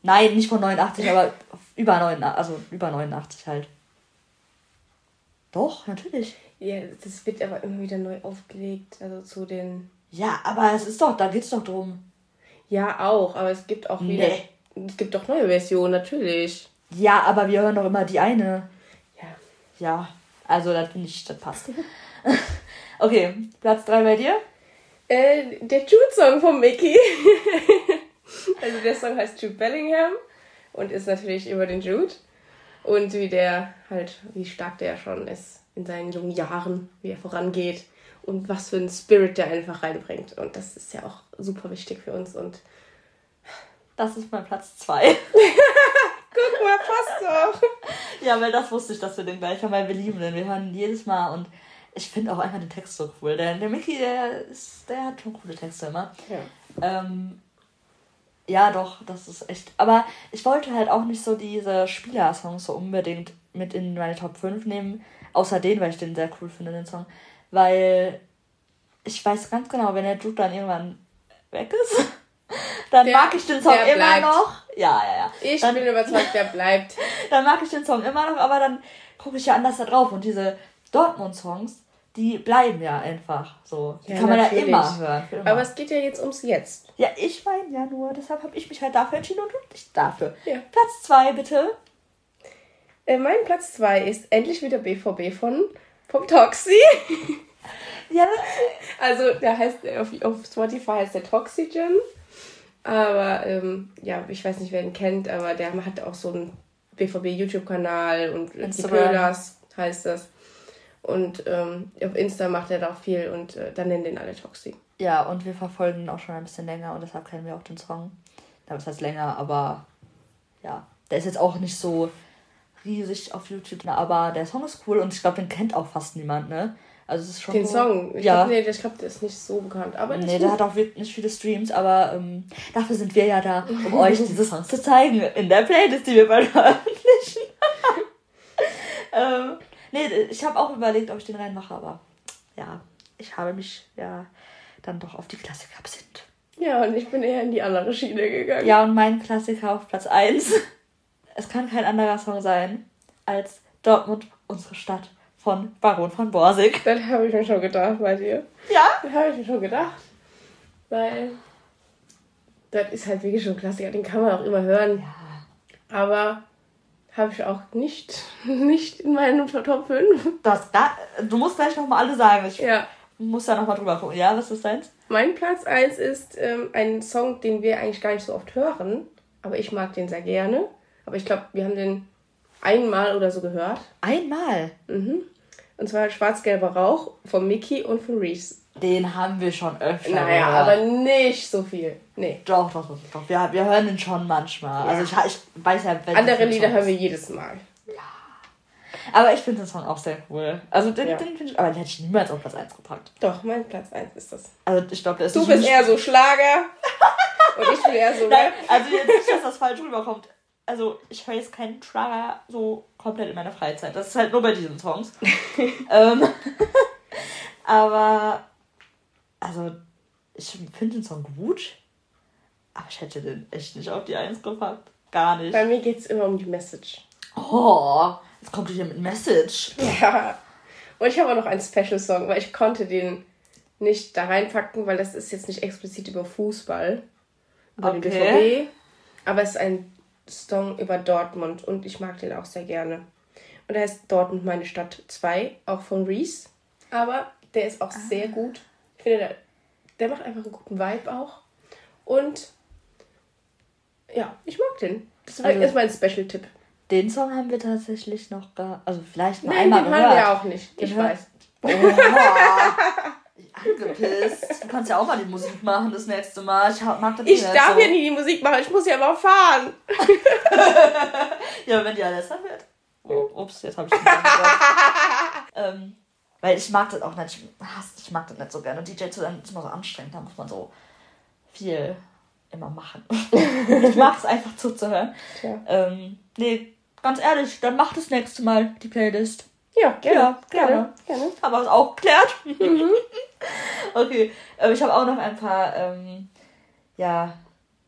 Nein, nicht von 89, aber über 89, also über 89 halt. Doch, natürlich. Ja, das wird aber immer wieder neu aufgelegt, also zu den. Ja, aber es ist doch, da geht's doch drum. Ja, auch, aber es gibt auch wieder. Nee. Es gibt doch neue Versionen, natürlich. Ja, aber wir hören doch immer die eine. Ja. Ja, also das finde ich, das passt. Okay, Platz 3 bei dir? Äh, der Jude-Song von Mickey. also der Song heißt Jude Bellingham und ist natürlich über den Jude. Und wie der halt, wie stark der schon ist in seinen jungen Jahren, wie er vorangeht und was für einen Spirit der einfach reinbringt. Und das ist ja auch super wichtig für uns. Und das ist mein Platz 2. Doch. Ja, weil das wusste ich, dass wir den gleich haben, weil wir lieben den. Wir hören jedes Mal und ich finde auch einfach den Text so cool. Der, der Mickey, der, ist, der hat schon coole Texte immer. Ja. Ähm, ja, doch, das ist echt. Aber ich wollte halt auch nicht so diese Spielersongs so unbedingt mit in meine Top 5 nehmen. Außer den, weil ich den sehr cool finde, den Song. Weil ich weiß ganz genau, wenn der Dude dann irgendwann weg ist, dann der, mag ich den Song immer bleibt. noch. Ja, ja, ja. Ich dann, bin überzeugt, der bleibt. dann mag ich den Song immer noch, aber dann gucke ich ja anders da drauf. Und diese Dortmund-Songs, die bleiben ja einfach so. Die ja, kann man natürlich. ja immer hören. Immer. Aber es geht ja jetzt ums Jetzt. Ja, ich meine ja nur, deshalb habe ich mich halt dafür entschieden und nicht dafür. Ja. Platz 2, bitte. Äh, mein Platz 2 ist endlich wieder BVB von vom Toxi. ja. Also, der heißt, auf, auf Spotify heißt der Toxygen. Aber, ähm, ja, ich weiß nicht, wer ihn kennt, aber der hat auch so einen BVB-YouTube-Kanal und Instagram. die Pöllers heißt das. Und ähm, auf Insta macht er da auch viel und äh, dann nennen den alle Toxi. Ja, und wir verfolgen ihn auch schon ein bisschen länger und deshalb kennen wir auch den Song. Das heißt länger, aber ja, der ist jetzt auch nicht so riesig auf YouTube, aber der Song ist cool und ich glaube, den kennt auch fast niemand, ne? Also es ist schon. Den so, Song? Ich ja. Glaub, nee, ich glaube, der ist nicht so bekannt. Aber nee, der hat auch nicht viele Streams, aber ähm, dafür sind wir ja da, um euch diese Songs zu zeigen in der Playlist, die wir bald veröffentlichen. ähm, Nee, ich habe auch überlegt, ob ich den reinmache, aber ja, ich habe mich ja dann doch auf die Klassiker besinnt. Ja, und ich bin eher in die andere Schiene gegangen. Ja, und mein Klassiker auf Platz 1. es kann kein anderer Song sein als Dortmund, unsere Stadt von Baron von Borsig. Das habe ich mir schon gedacht bei dir. Ja? Das habe ich mir schon gedacht. Weil das ist halt wirklich schon ein Klassiker, den kann man auch immer hören. Ja. Aber Habe ich auch nicht, nicht in meinen Top 5. Das, da, du musst gleich nochmal alle sagen. Ich ja. muss da nochmal drüber gucken. Ja, was ist deins? Mein Platz 1 ist ähm, ein Song, den wir eigentlich gar nicht so oft hören. Aber ich mag den sehr gerne. Aber ich glaube, wir haben den einmal oder so gehört. Einmal? Mhm. Und zwar Schwarz-Gelber Rauch von Mickey und von Reese. Den haben wir schon öfter. Naja, gehört. aber nicht so viel. Nee. Doch, doch, doch, doch. Wir, wir hören ihn schon manchmal. Ja. Also ich, ich weiß ja, Andere Lieder hören wir jedes Mal. Ja. Aber ich finde den Song auch sehr cool. Also den, ja. den finde ich. Aber den hätte ich niemals auf Platz 1 gepackt. Doch, mein Platz 1 ist das. Also ich glaube, der ist Du bist eher so Schlager. und ich bin eher so Nein, Also jetzt nicht, dass das falsch rüberkommt. Also ich höre jetzt keinen Schlager so komplett in meiner Freizeit. Das ist halt nur bei diesen Songs. ähm, aber also, ich finde den Song gut, aber ich hätte den echt nicht auf die Eins gepackt. Gar nicht. Bei mir geht es immer um die Message. Oh, jetzt kommt hier mit Message. Ja. Und ich habe auch noch einen Special-Song, weil ich konnte den nicht da reinpacken, weil das ist jetzt nicht explizit über Fußball, über okay. den BVB, aber es ist ein Song über Dortmund und ich mag den auch sehr gerne. Und der heißt Dortmund meine Stadt 2, auch von Reese, aber der ist auch ah. sehr gut finde, der, der macht einfach einen guten Vibe auch. Und ja, ich mag den. Das also, ist mein Special-Tipp. Den Song haben wir tatsächlich noch gar. Also vielleicht mal Nein, einmal den gehört. hören wir auch nicht. Ich den weiß. Oh, angepisst. Du kannst ja auch mal die Musik machen das nächste Mal. Ich mag das Ich darf so. ja nie die Musik machen, ich muss ja mal fahren. ja, wenn die Alessa wird. Oh, ups, jetzt habe ich den ähm, weil ich mag das auch nicht. Ich mag das nicht so gerne. Und DJ zu sein ist immer so anstrengend. Da muss man so viel immer machen. ich mag es einfach zuzuhören. Ähm, nee, ganz ehrlich, dann mach das nächste Mal die Playlist. Ja, gerne. Ja, gerne. gerne. Haben wir es auch geklärt? Mhm. okay. Ähm, ich habe auch noch ein paar ähm, ja,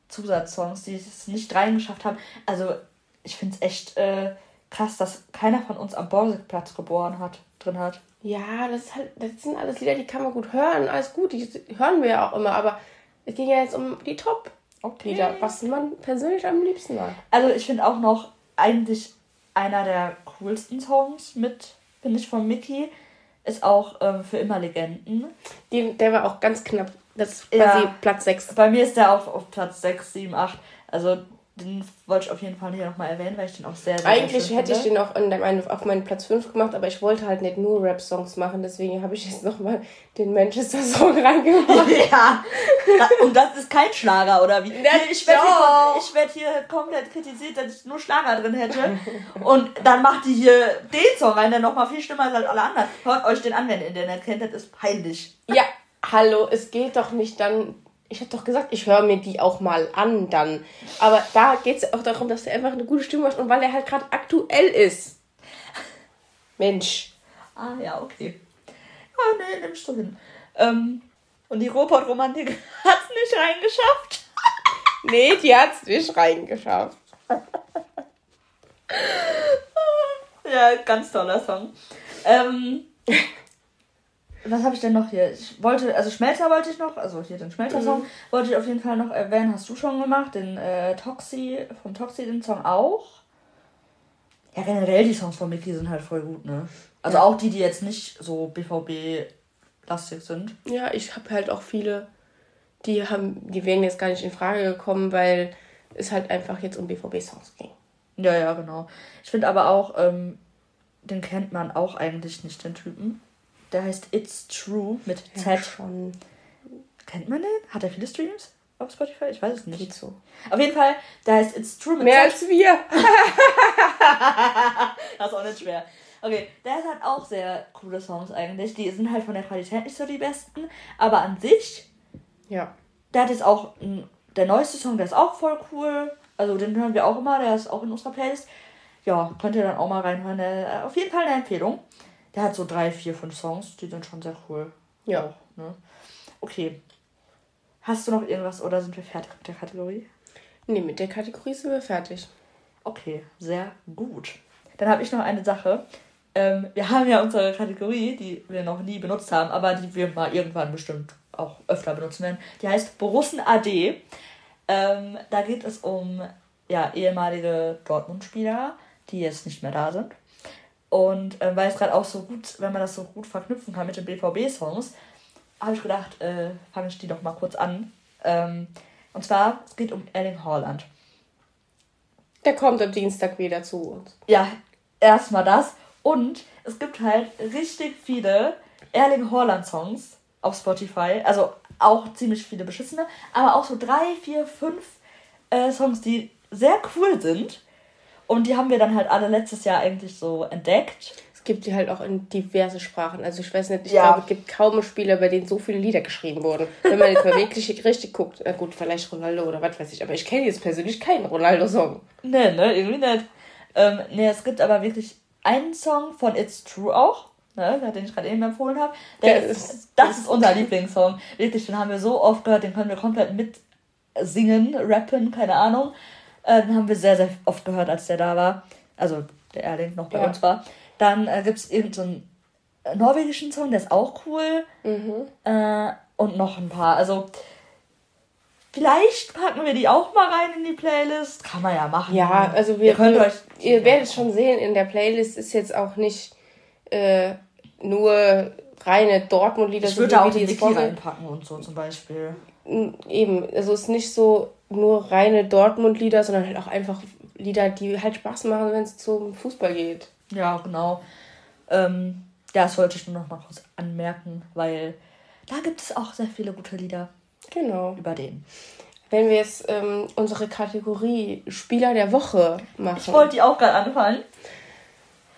Zusatzsongs, die es nicht reingeschafft haben. Also, ich finde es echt äh, krass, dass keiner von uns am Borsigplatz geboren hat, drin hat. Ja, das, halt, das sind alles Lieder, die kann man gut hören. Alles gut, die hören wir ja auch immer. Aber es ging ja jetzt um die Top-Lieder, okay. was man persönlich am liebsten mag. Also ich finde auch noch eigentlich einer der coolsten Songs mit, finde ich, von Mickey, ist auch ähm, für immer Legenden. Die, der war auch ganz knapp. Das ist quasi ja, Platz 6. Bei mir ist der auch auf Platz 6, 7, 8. Also den wollte ich auf jeden Fall hier nochmal erwähnen, weil ich den auch sehr, sehr Eigentlich hätte ich den auch in der, auf meinen Platz 5 gemacht, aber ich wollte halt nicht nur Rap-Songs machen, deswegen habe ich jetzt nochmal den Manchester-Song reingemacht. ja, und das ist kein Schlager, oder wie? ich werde hier, werd hier komplett kritisiert, dass ich nur Schlager drin hätte. Und dann macht die hier den Song rein, der nochmal viel schlimmer ist als alle anderen. Hört euch den an, wenn ihr den kennt, das ist peinlich. Ja, hallo, es geht doch nicht dann ich habe doch gesagt, ich höre mir die auch mal an dann. Aber da geht es auch darum, dass er einfach eine gute Stimme hat und weil er halt gerade aktuell ist. Mensch. Ah, ja, okay. Ah, nee, nimmst du hin. Ähm, und die Robot-Romantik hat es nicht reingeschafft. nee, die hat es nicht reingeschafft. ja, ganz toller Song. Ähm, was habe ich denn noch hier? Ich wollte, also Schmelzer wollte ich noch, also hier den Schmelzer-Song, mhm. wollte ich auf jeden Fall noch erwähnen, hast du schon gemacht, den äh, Toxi, vom Toxi den Song auch. Ja, generell die Songs von Mickey sind halt voll gut, ne? Also ja. auch die, die jetzt nicht so BVB-lastig sind. Ja, ich habe halt auch viele, die haben, die wären jetzt gar nicht in Frage gekommen, weil es halt einfach jetzt um BVB-Songs ging. Ja, ja, genau. Ich finde aber auch, ähm, den kennt man auch eigentlich nicht, den Typen. Der heißt It's True mit Z. Ja, schon. Kennt man den? Hat er viele Streams auf Spotify? Ich weiß es nicht. Geht so. Auf jeden Fall, der heißt It's True mit Mehr Z. Mehr als wir. das ist auch nicht schwer. Okay, der hat auch sehr coole Songs eigentlich. Die sind halt von der Qualität nicht so die besten. Aber an sich. Ja. Der hat jetzt auch. Der neueste Song, der ist auch voll cool. Also den hören wir auch immer. Der ist auch in unserer Playlist. Ja, könnt ihr dann auch mal reinhören. Auf jeden Fall eine Empfehlung. Der hat so drei, vier, fünf Songs, die sind schon sehr cool. Ja. Auch, ne? Okay. Hast du noch irgendwas oder sind wir fertig mit der Kategorie? Nee, mit der Kategorie sind wir fertig. Okay, sehr gut. Dann habe ich noch eine Sache. Ähm, wir haben ja unsere Kategorie, die wir noch nie benutzt haben, aber die wir mal irgendwann bestimmt auch öfter benutzen werden. Die heißt Borussen AD. Ähm, da geht es um ja, ehemalige Dortmund-Spieler, die jetzt nicht mehr da sind. Und äh, weil es gerade auch so gut, wenn man das so gut verknüpfen kann mit den BVB-Songs, habe ich gedacht, äh, fange ich die doch mal kurz an. Ähm, und zwar, es geht um Erling Haaland. Der kommt am Dienstag wieder zu uns. Ja, erstmal das. Und es gibt halt richtig viele Erling Haaland Songs auf Spotify. Also auch ziemlich viele beschissene, aber auch so drei, vier, fünf äh, Songs, die sehr cool sind. Und die haben wir dann halt alle letztes Jahr eigentlich so entdeckt. Es gibt die halt auch in diverse Sprachen. Also ich weiß nicht, ich ja. glaube, es gibt kaum Spieler, bei denen so viele Lieder geschrieben wurden. Wenn man jetzt mal wirklich richtig guckt, na gut, vielleicht Ronaldo oder was weiß ich, aber ich kenne jetzt persönlich keinen Ronaldo-Song. Nee, ne, irgendwie nicht. Ähm, nee, es gibt aber wirklich einen Song von It's True auch, ne, den ich gerade eben empfohlen habe. Das, ist, das ist unser Lieblingssong. Wirklich, den haben wir so oft gehört, den können wir komplett mitsingen, rappen, keine Ahnung. Äh, den haben wir sehr, sehr oft gehört, als der da war. Also der Erling noch bei ja. uns war. Dann äh, gibt es irgendeinen so norwegischen Song, der ist auch cool. Mhm. Äh, und noch ein paar. Also Vielleicht packen wir die auch mal rein in die Playlist. Kann man ja machen. Ja, also wir, ihr, könnt wir, euch ihr werdet schon sehen, in der Playlist ist jetzt auch nicht äh, nur reine Dortmund-Lieder. Ich würde so, auch die Wiki reinpacken und so zum Beispiel. Eben, also es ist nicht so nur reine Dortmund-Lieder, sondern halt auch einfach Lieder, die halt Spaß machen, wenn es zum Fußball geht. Ja, genau. Ähm, ja, das wollte ich nur noch mal kurz anmerken, weil da gibt es auch sehr viele gute Lieder. Genau. Über den. Wenn wir jetzt ähm, unsere Kategorie Spieler der Woche machen. Ich wollte die auch gerade anfangen.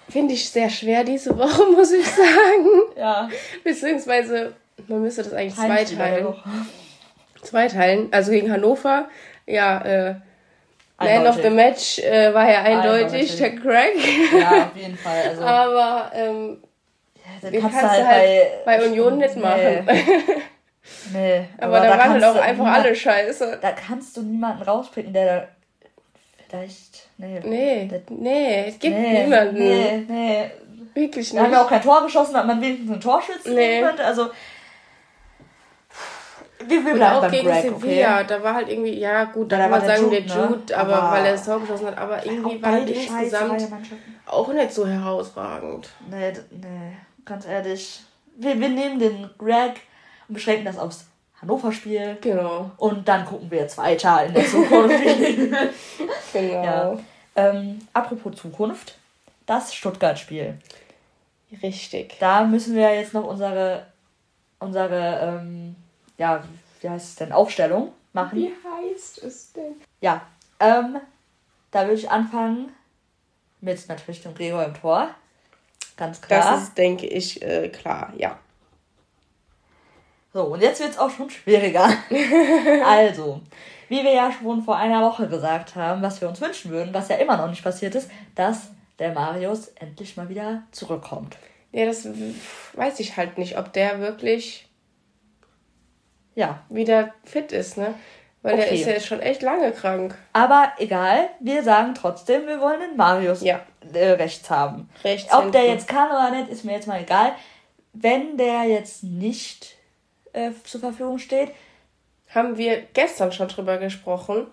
Finde ich sehr schwer diese Woche, muss ich sagen. ja. Beziehungsweise, man müsste das eigentlich zweiteilen. Zweiteilen. Also gegen Hannover, ja, äh, Man of the Match äh, war ja eindeutig, der Craig. Ja, auf jeden Fall. Also, Aber ähm, ja, den kannst, kannst du halt, halt bei, bei Union nicht machen. Nee. Aber, aber da, da waren halt auch einfach niemand, alle scheiße. Da kannst du niemanden rauspicken, der da vielleicht. Nee. Nee, das, nee, es gibt nee, niemanden. Nee, nee. Wirklich nicht. Da haben wir auch kein Tor geschossen, damit man wenigstens ein Torschützen nee. könnte. Also. Wir, wir bleiben auch gegen Greg, Sevilla, okay? da war halt irgendwie, ja gut, da kann man sagen, der Jude, ne? aber, aber, weil er das Tor geschossen hat, aber irgendwie war halt insgesamt auch nicht so herausragend. Nee, nee, ganz ehrlich. Wir, wir nehmen den Greg und beschränken das aufs Hannover-Spiel. Genau. Und dann gucken wir jetzt weiter in der Zukunft. genau. Ja. Ähm, apropos Zukunft, das Stuttgart-Spiel. Richtig. Da müssen wir jetzt noch unsere, unsere ähm, ja, wie heißt es denn, Aufstellung machen. Wie heißt es denn? Ja, ähm, da würde ich anfangen mit natürlich dem Gregor im Tor. Ganz klar. Das ist, denke ich, äh, klar, ja. So, und jetzt wird es auch schon schwieriger. also, wie wir ja schon vor einer Woche gesagt haben, was wir uns wünschen würden, was ja immer noch nicht passiert ist, dass der Marius endlich mal wieder zurückkommt. Ja, das weiß ich halt nicht, ob der wirklich ja. wieder fit ist, ne? Weil okay. der ist ja jetzt schon echt lange krank. Aber egal, wir sagen trotzdem, wir wollen den Marius ja. äh, rechts haben. Rechts Ob der jetzt kann oder nicht, ist mir jetzt mal egal. Wenn der jetzt nicht äh, zur Verfügung steht. Haben wir gestern schon drüber gesprochen.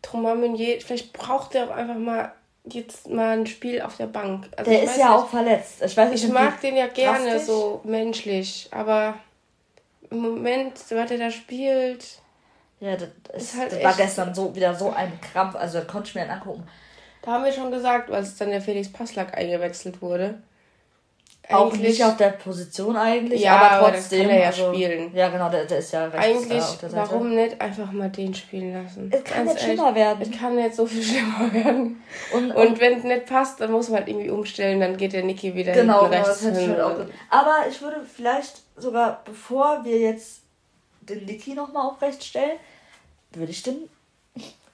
Thomas Meunier, vielleicht braucht er auch einfach mal jetzt mal ein Spiel auf der Bank. Also der ist ja nicht, auch verletzt. Ich, weiß nicht, ich mag den ja gerne kraftig. so menschlich, aber im Moment, er da spielt. Ja, das, ist, halt das war gestern so wieder so ein Krampf, also das konnte ich mir dann angucken. Da haben wir schon gesagt, als dann der Felix Passlack eingewechselt wurde. Auch nicht auf der Position eigentlich, ja, aber trotzdem. Aber kann er ja also, spielen. Ja, genau, der, der ist ja rechts Eigentlich, warum nicht einfach mal den spielen lassen? Es kann Ganz nicht ehrlich, schlimmer werden. Es kann nicht so viel schlimmer werden. Und, und, und wenn es nicht passt, dann muss man halt irgendwie umstellen, dann geht der Niki wieder genau, hinten genau, rechts das hin. Auch aber ich würde vielleicht sogar, bevor wir jetzt den Niki nochmal auf rechts stellen, würde ich den...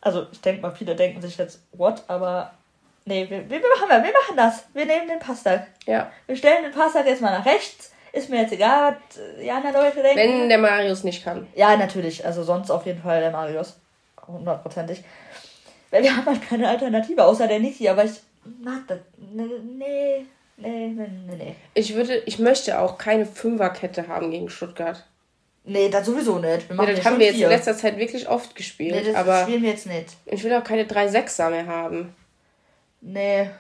Also ich denke mal, viele denken sich jetzt, what, aber Nee, wir, wir, machen, wir machen das. Wir nehmen den Passtag. Ja. Wir stellen den Passtag jetzt mal nach rechts. Ist mir jetzt egal, was die anderen Leute denken. Wenn der Marius nicht kann. Ja, natürlich. Also sonst auf jeden Fall der Marius. Hundertprozentig. Weil wir haben halt keine Alternative, außer der Niki. Aber ich mag das. Nee, nee, nee, nee, nee. Ich würde, ich möchte auch keine Fünferkette haben gegen Stuttgart. Nee, das sowieso nicht. Wir machen nee, das haben wir jetzt in letzter Zeit wirklich oft gespielt. Nee, das aber spielen wir jetzt nicht. Ich will auch keine drei Sechser mehr haben. Nee.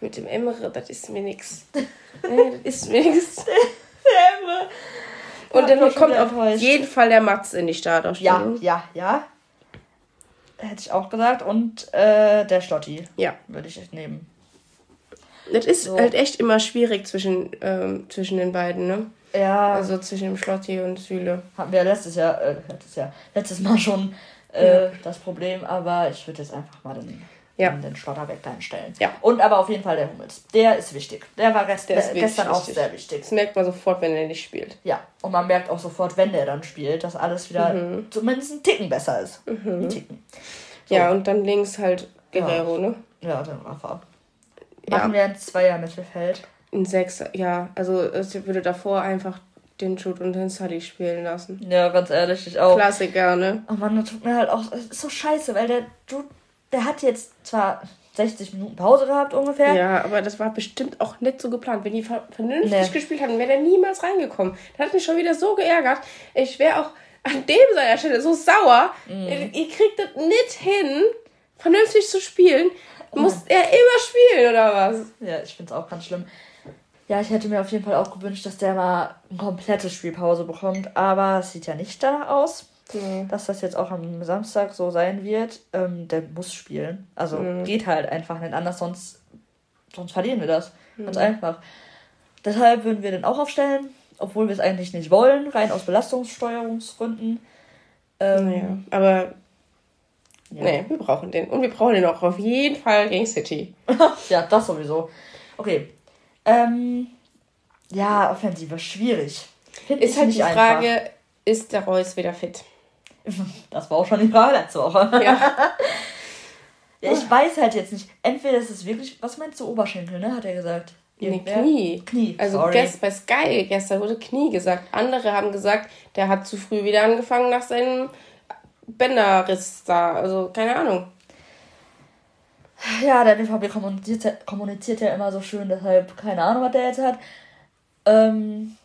Mit dem Emre, das ist mir nix. nee, das ist mir nix. Und dann kommt auf jeden Fall der Matz in die Startausstellung. Ja, ja, ja. Hätte ich auch gesagt. Und äh, der Stotti. Ja. Würde ich nehmen. Das ist so. halt echt immer schwierig zwischen, ähm, zwischen den beiden, ne? Ja. Also zwischen dem Schlotti und Süle. Hatten wir letztes Jahr, äh, letztes Jahr, letztes Mal schon äh, ja. das Problem, aber ich würde jetzt einfach mal den, ja. den Schlotterbeck einstellen. Ja. Und aber auf jeden Fall der Hummels. Der ist wichtig. Der war gest der ist gestern auch sehr wichtig. Das merkt man sofort, wenn er nicht spielt. Ja. Und man merkt auch sofort, wenn der dann spielt, dass alles wieder mhm. zumindest ein Ticken besser ist. Mhm. Ein Ticken. So. Ja, und dann links halt Guerrero, ja. ne? Ja, dann Rafa. Machen wir ein Zweier-Mittelfeld. Ein Sechser, ja. Also ich würde davor einfach den Jude und den Sully spielen lassen. Ja, ganz ehrlich, ich auch. Klassiker, ne? Oh Mann, das tut mir halt auch das ist so scheiße, weil der Jude, der hat jetzt zwar 60 Minuten Pause gehabt ungefähr. Ja, aber das war bestimmt auch nicht so geplant. Wenn die vernünftig nee. gespielt hatten, wäre der niemals reingekommen. Das hat mich schon wieder so geärgert. Ich wäre auch an dem seiner Stelle so sauer. Mm. Ihr, ihr, kriegt das nicht hin, vernünftig zu spielen. Oh. Muss er immer spielen, oder was? Ja, ich finde es auch ganz schlimm. Ja, ich hätte mir auf jeden Fall auch gewünscht, dass der mal eine komplette Spielpause bekommt. Aber es sieht ja nicht danach aus, mhm. dass das jetzt auch am Samstag so sein wird. Ähm, der muss spielen. Also mhm. geht halt einfach nicht anders, sonst, sonst verlieren wir das. Mhm. Ganz einfach. Deshalb würden wir den auch aufstellen, obwohl wir es eigentlich nicht wollen, rein aus Belastungssteuerungsgründen. Ähm, naja, aber ja. Nee, wir brauchen den. Und wir brauchen den auch auf jeden Fall gegen City. ja, das sowieso. Okay, ähm, ja, Offensive, schwierig. Find ist halt die Frage, einfach. ist der Reus wieder fit? Das war auch schon die Frage letzte Woche. Ja. ja, ich weiß halt jetzt nicht. Entweder ist es wirklich, was meinst du, Oberschenkel, ne? Hat er gesagt. Nee, Knie. Knie. Also gest, bei Sky gestern wurde Knie gesagt. Andere haben gesagt, der hat zu früh wieder angefangen nach seinem Bänderriss da. Also keine Ahnung. Ja, der BVB kommuniziert, kommuniziert ja immer so schön, deshalb keine Ahnung, was der jetzt hat. Ähm,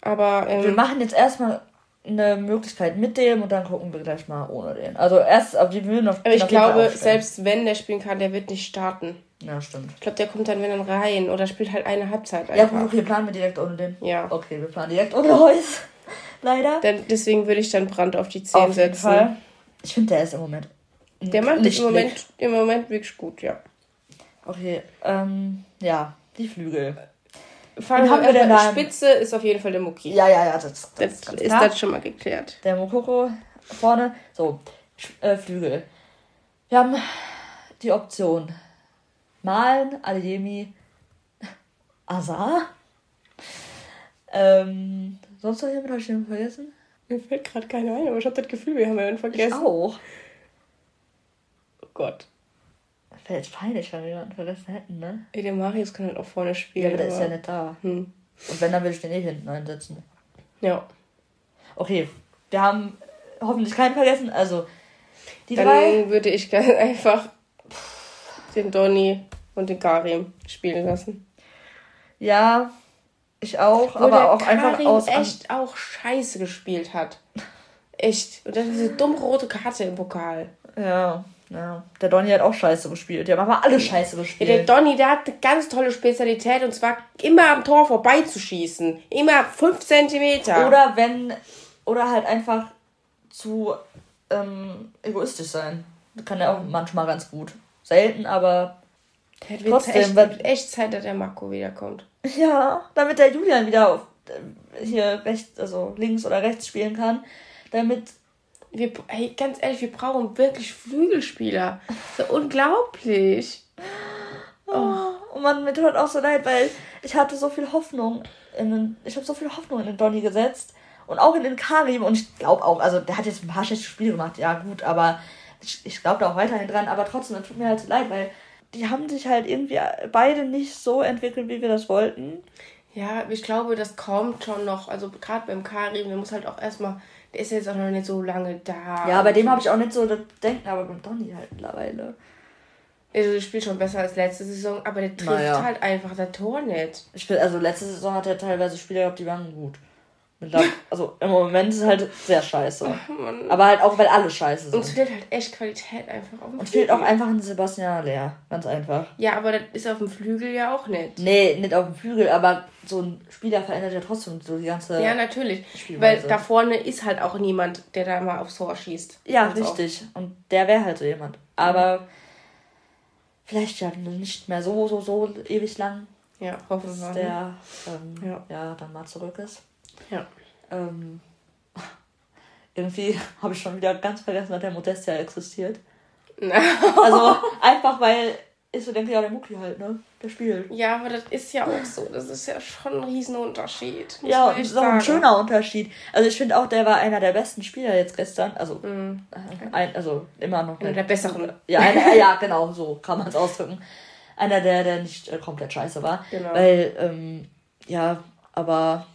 aber ähm, wir machen jetzt erstmal eine Möglichkeit mit dem und dann gucken wir gleich mal ohne den. Also erst, aber wir würden auf. Aber ich glaube, selbst wenn der spielen kann, der wird nicht starten. Ja, stimmt. Ich glaube, der kommt dann wenn dann rein oder spielt halt eine Halbzeit einfach. Ja, gut, okay, planen wir direkt ohne den. Ja. Okay, wir planen direkt ohne Reus. Leider. Denn deswegen würde ich dann Brand auf die 10 auf setzen. Fall. Ich finde, der ist im Moment der macht im Moment, im Moment wirklich gut, ja. Okay, ähm, ja, die Flügel. Fangen haben wir denn da? Spitze ist auf jeden Fall der Muki. Ja, ja, ja, das, das, das ist, ist das schon mal geklärt. Der Mokoko vorne. So, äh, Flügel. Wir haben die Option Malen, Adeyemi, Azar. Ähm, sonst noch jemand, habe ich den vergessen? Mir fällt gerade keiner ein, aber ich habe das Gefühl, wir haben einen vergessen. Ich auch. Gott. Wäre jetzt peinlich, wenn wir jemanden vergessen hätten, ne? Ey, der Marius kann halt auch vorne spielen. Ja, aber der ist ja nicht da. Hm. Und wenn, dann will ich den eh hinten einsetzen. Ja. Okay, wir haben hoffentlich keinen vergessen. Also, die dann drei. würde ich einfach den Donny und den Karim spielen lassen. Ja, ich auch, Wo aber auch Karim einfach aus. echt auch scheiße gespielt hat. Echt. Und dann diese dumme rote Karte im Pokal. Ja. Ja, der Donny hat auch scheiße gespielt. Die haben aber alle scheiße gespielt. Ja, der Donny, der hat eine ganz tolle Spezialität und zwar immer am Tor vorbeizuschießen. Immer 5 cm. Oder wenn, oder halt einfach zu ähm, egoistisch sein. Das kann er auch manchmal ganz gut. Selten, aber der trotzdem. Echt, wird echt Zeit, dass der Marco wiederkommt. Ja, damit der Julian wieder auf, äh, hier rechts, also links oder rechts spielen kann. Damit wir, hey, ganz ehrlich, wir brauchen wirklich Flügelspieler. So unglaublich. Oh, oh Mann, mir tut auch so leid, weil ich hatte so viel Hoffnung in den, ich habe so viel Hoffnung in den Donny gesetzt und auch in den Karim und ich glaube auch, also der hat jetzt ein paar schlechte Spiele gemacht, ja gut, aber ich, ich glaube da auch weiterhin dran, aber trotzdem, das tut mir halt so leid, weil die haben sich halt irgendwie beide nicht so entwickelt, wie wir das wollten. Ja, ich glaube, das kommt schon noch, also gerade beim Karim, der muss halt auch erstmal der ist jetzt auch noch nicht so lange da. Ja, bei dem habe ich auch nicht so das Denken, aber beim Donny halt mittlerweile. Also, der spielt schon besser als letzte Saison, aber der trifft naja. halt einfach das Tor nicht. Ich will, also, letzte Saison hat er teilweise Spieler gehabt, die waren gut. Also im Moment ist es halt sehr scheiße. Oh, Aber halt auch, weil alle scheiße sind. Uns fehlt halt echt Qualität einfach auf dem Und fehlt auch einfach ein Sebastian Aller. Ganz einfach. Ja, aber das ist auf dem Flügel ja auch nicht. Nee, nicht auf dem Flügel, aber so ein Spieler verändert ja trotzdem so die ganze. Ja, natürlich. Weil da vorne ist halt auch niemand, der da mal aufs Tor schießt. Ja, richtig. Auch. Und der wäre halt so jemand. Aber mhm. vielleicht ja nicht mehr so, so, so ewig lang. Ja, hoffen wir. Dass der ähm, ja. ja dann mal zurück ist. Ja. Ähm, irgendwie habe ich schon wieder ganz vergessen, dass der Modestia existiert. also einfach weil ich so denke, ja, der Mucki halt, ne? Der spielt. Ja, aber das ist ja auch so. Das ist ja schon ein Riesenunterschied. Ja, und das ist auch ein schöner Unterschied. Also ich finde auch, der war einer der besten Spieler jetzt gestern. Also, mm. ein, also immer noch. Einer der besseren. Ja, einer, ja, genau, so kann man es ausdrücken. Einer, der, der nicht äh, komplett scheiße war. Genau. Weil, ähm, ja, aber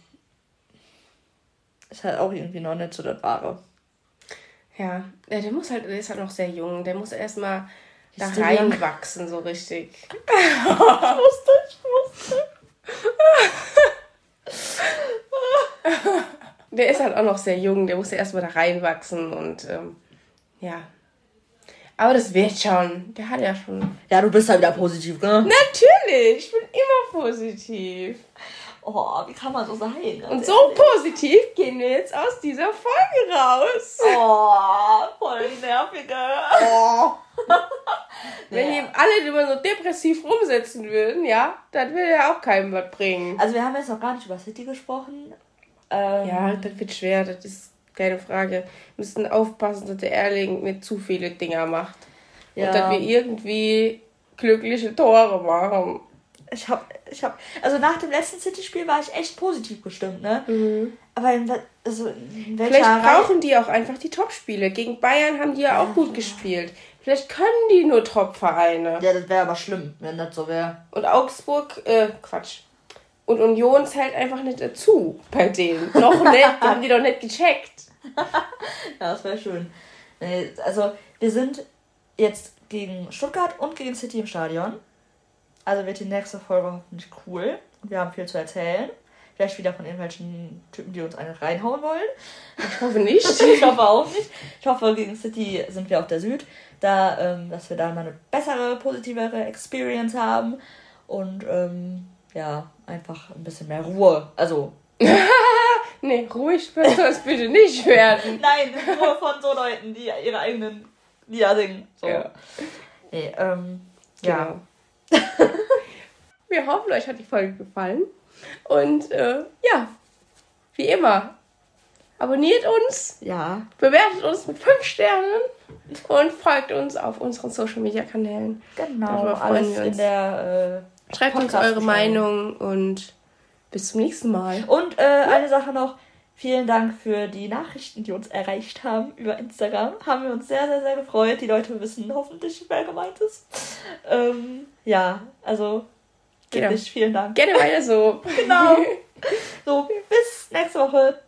ist halt auch irgendwie noch nicht so das Wahre. Ja, der muss halt, der ist halt noch sehr jung. Der muss erstmal da reinwachsen, so richtig. ich wusste, ich wusste. der ist halt auch noch sehr jung, der muss ja erstmal da reinwachsen und ähm, ja. Aber das wird schon. Der hat ja schon. Ja, du bist halt wieder positiv, ne? Natürlich, ich bin immer positiv. Oh, wie kann man so sein? Und so positiv gehen wir jetzt aus dieser Folge raus. Oh, voll die nervige. Oh. Wenn die alle immer so depressiv rumsitzen würden, ja, dann würde ja auch keinem was bringen. Also wir haben jetzt noch gar nicht über City gesprochen. Ähm, ja, das wird schwer, das ist keine Frage. Wir müssen aufpassen, dass der Erling nicht zu viele Dinger macht. Ja. Und dass wir irgendwie glückliche Tore machen ich habe, ich habe, also nach dem letzten City-Spiel war ich echt positiv gestimmt, ne? Mhm. Aber in, also in welcher Vielleicht brauchen die auch einfach die Top-Spiele. Gegen Bayern haben die ja auch gut gespielt. Vielleicht können die nur Top-Vereine. Ja, das wäre aber schlimm, wenn das so wäre. Und Augsburg, äh, Quatsch. Und Union zählt einfach nicht dazu bei denen. Noch nicht, haben die doch nicht gecheckt. ja, das wäre schön. Also, wir sind jetzt gegen Stuttgart und gegen City im Stadion. Also wird die nächste Folge hoffentlich cool. Wir haben viel zu erzählen. Vielleicht wieder von irgendwelchen Typen, die uns eine reinhauen wollen. Ich hoffe nicht. ich hoffe auch nicht. Ich hoffe, gegen City sind wir auf der Süd. Da, ähm, dass wir da mal eine bessere, positivere Experience haben. Und ähm, ja, einfach ein bisschen mehr Ruhe. Also. nee, ruhig soll es bitte nicht werden. Nein, nur von so Leuten, die ihre eigenen Lieder singen. So. Ja. Nee, ähm, genau. ja. Wir hoffen, euch hat die Folge gefallen. Und äh, ja, wie immer, abonniert uns, ja. bewertet uns mit 5 Sternen und folgt uns auf unseren Social Media Kanälen. Genau, alles in der äh, Schreibt uns eure Meinung und bis zum nächsten Mal. Und äh, eine Sache noch. Vielen Dank für die Nachrichten, die uns erreicht haben über Instagram. Haben wir uns sehr, sehr, sehr gefreut. Die Leute wissen hoffentlich, wer gemeint ist. Ähm, ja, also wirklich genau. vielen Dank. Gerne weiter so. genau. So, bis nächste Woche.